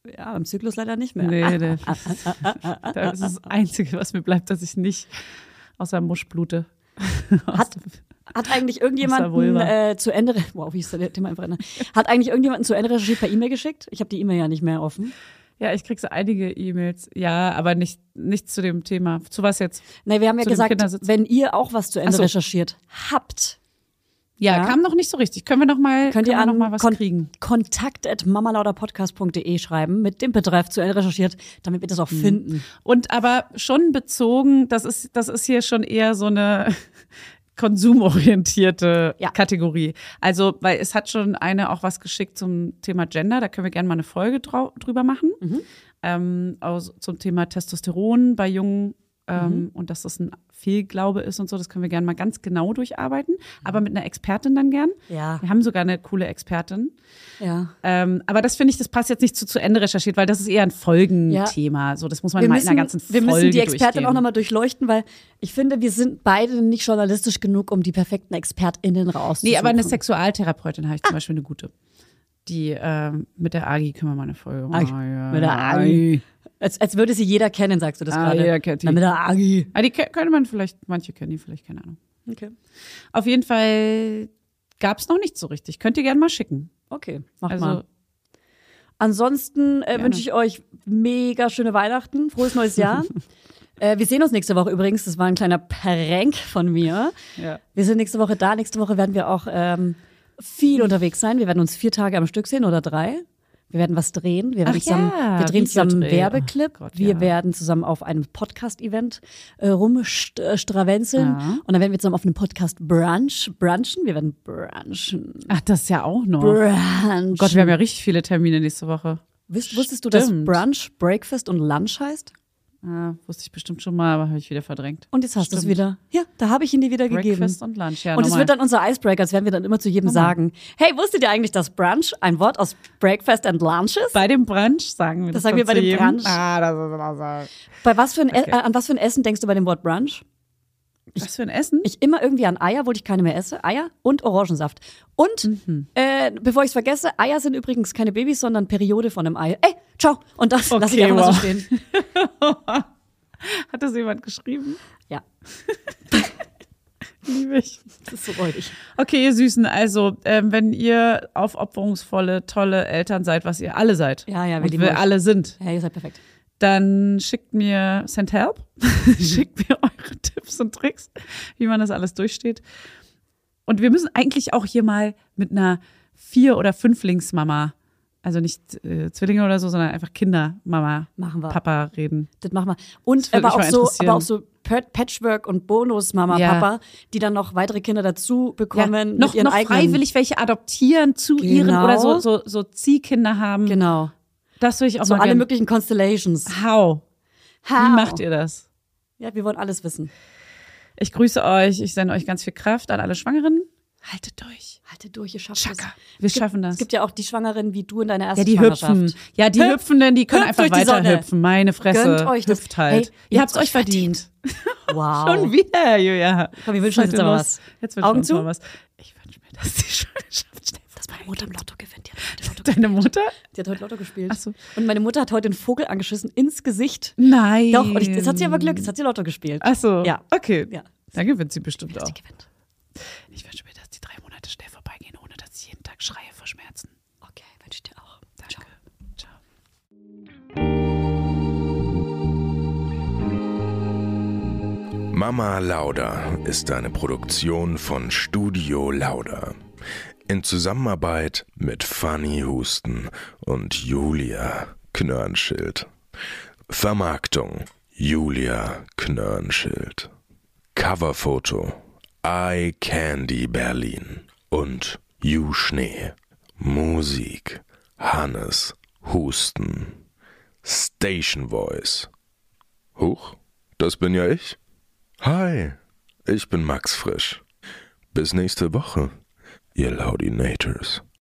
Ja, im Zyklus leider nicht mehr. Nee, nee. Das ist das Einzige, was mir bleibt, dass ich nicht außer Musch blute. Hat, hat eigentlich irgendjemanden Vulva. äh, zu Ende, wow, wie ist der Thema einfach? Hat eigentlich irgendjemanden zu Ende recherchiert per E-Mail geschickt? Ich habe die E-Mail ja nicht mehr offen. Ja, ich krieg so einige E-Mails. Ja, aber nicht, nicht zu dem Thema. Zu was jetzt? Nee, wir haben ja Zu gesagt, wenn ihr auch was zu Ende so. recherchiert habt, Ja, Ja. kam noch nicht so richtig. Können wir noch mal, könnt ihr noch mal was kon kriegen? kontakt at mamalauderpodcast.de schreiben mit dem Betreff zu Ende recherchiert, damit wir das Mhm. auch finden. Und aber schon bezogen, das ist, das ist hier schon eher so eine konsumorientierte Ja. Kategorie. Also, weil es hat schon eine auch was geschickt zum Thema Gender, da können wir gerne mal eine Folge drüber machen. Mhm. Ähm, aus, zum Thema Testosteron bei Jungen ähm, Mhm. und dass das ein Fehlglaube ist und so, das können wir gerne mal ganz genau durcharbeiten, aber mit einer Expertin dann gern. Ja, Wir haben sogar eine coole Expertin. ja. Ähm, aber das finde ich, das passt jetzt nicht zu, zu Ende recherchiert, weil das ist eher ein Folgenthema. So, das muss man Wir mal müssen, in einer ganzen wir Folge müssen die Expertin durchgehen. auch nochmal durchleuchten, weil ich finde, wir sind beide nicht journalistisch genug, um die perfekten ExpertInnen rauszusuchen. Nee, aber eine Sexualtherapeutin habe ich zum Beispiel eine gute. Die ähm, mit der Agi können wir mal eine Folge Agi. ja. Mit der Agi. Als, als würde sie jeder kennen, sagst du das Ah, gerade. jeder kennt die. Na, mit der Agi. Ah, die könnte man vielleicht, manche kennen die vielleicht, keine Ahnung. Okay. Auf jeden Fall gab es noch nicht so richtig. Könnt ihr gerne mal schicken. Okay, mach Also, mal. Ansonsten äh, wünsche ich euch mega schöne Weihnachten, frohes neues Jahr. äh, wir sehen uns nächste Woche übrigens. Das war ein kleiner Prank von mir. ja. Wir sind nächste Woche da. Nächste Woche werden wir auch ähm, viel unterwegs sein. Wir werden uns vier Tage am Stück sehen oder drei. Wir werden was drehen. Wir, werden Ach zusammen, ja, wir drehen zusammen einen. Werbeclip. Oh Gott, wir ja. werden zusammen auf einem Podcast-Event äh, rumstravenzeln. Ja. Und dann werden wir zusammen auf einem Podcast brunch, brunchen. Wir werden brunchen. Ach, das ist ja auch noch. Brunchen. Gott, wir haben ja richtig viele Termine nächste Woche. Wusst, wusstest du, dass. Brunch, Breakfast und Lunch heißt? Ah, wusste ich bestimmt schon mal, aber habe ich wieder verdrängt. Und jetzt hast du es wieder. Ja, da habe ich ihn dir wieder gegeben. Breakfast und Lunch. Ja, Und es nochmal. wird dann unser Icebreaker, das werden wir dann immer zu jedem sagen. Hey, wusstet ihr eigentlich, dass Brunch ein Wort aus Breakfast and Lunch ist? bei dem Brunch sagen wir das. Das sagen wir bei dem jedem. Brunch. Ah, das ist immer so. Bei was für ein Okay. e äh, an was für ein Essen denkst du bei dem Wort Brunch? Was für ein Essen? Ich immer irgendwie an Eier, obwohl ich keine mehr esse. Eier und Orangensaft. Und, Mhm. äh, bevor ich es vergesse, Eier sind übrigens keine Babys, sondern Periode von einem Ei. Ey, ciao. Und das lasse ich Okay, einfach mal so wow. stehen. Hat das jemand geschrieben? Ja, Liebe ich. das ist so räudig. Okay, ihr Süßen, also ähm, wenn ihr aufopferungsvolle, tolle Eltern seid, was ihr alle seid, Ja, ja, wir und lieben wir alle sind, Ja, ihr seid perfekt. Dann schickt mir, send help, schickt mir eure Tipps und Tricks, wie man das alles durchsteht. Und wir müssen eigentlich auch hier mal mit einer Vier- oder Fünflingsmama Also nicht äh, Zwillinge oder so, sondern einfach Kinder, Mama, Machen wir. Papa reden. Das machen wir. Und aber auch, so, aber auch so Pat- Patchwork und Bonus Mama, Ja. Papa, die dann noch weitere Kinder dazu bekommen. noch ihren noch eigenen. freiwillig welche adoptieren zu ihren Genau. oder so, so, so Ziehkinder haben. Genau. Das würde ich auch So mal alle gern- möglichen Constellations. How? How? Wie macht ihr das? Ja, wir wollen alles wissen. Ich grüße euch. Ich sende euch ganz viel Kraft an alle Schwangeren. Haltet durch. Haltet durch, ihr schafft es. Chaka. Wir Es gibt- schaffen das. Es gibt ja auch die Schwangeren wie du in deiner ersten Ja, die Schwangerschaft. hüpfen. Ja, die Hüpft. Hüpfenden, die können einfach weiter Sonne. hüpfen. Meine Fresse. Gönnt euch das. Hüpft halt. Hey, ihr habt's euch verdient. Wow. Schon wieder, Julia. Komm, wir wünschen uns jetzt los. was. Jetzt wünschen wir uns mal was. Ich wünsche mir, dass die Schwangerschaft schnell meine Mutter im Lotto gewinnt. Die hat heute Lotto, Deine Mutter? die hat heute Lotto gespielt. Ach so. Und meine Mutter hat heute einen Vogel angeschissen ins Gesicht. Nein. Doch, und ich, jetzt hat sie aber Glück, jetzt hat sie Lotto gespielt. Ach so. Ja. Okay. Ja. Dann gewinnt sie bestimmt auch. gewinnt. Ich wünsche mir, dass die drei Monate schnell vorbeigehen, ohne dass ich jeden Tag schreie vor Schmerzen. Okay, wünsche ich dir auch. Danke. Ciao. Mama Lauda ist eine Produktion von Studio Lauda. In Zusammenarbeit mit Fanny Husten und Julia Knörnschild. Vermarktung Julia Knörnschild. Coverfoto Eye Candy Berlin und Ju Schnee. Musik Hannes Husten. Station Voice. Huch, das bin ja ich. Hi, ich bin Max Frisch. Bis nächste Woche, ihr Laudinators.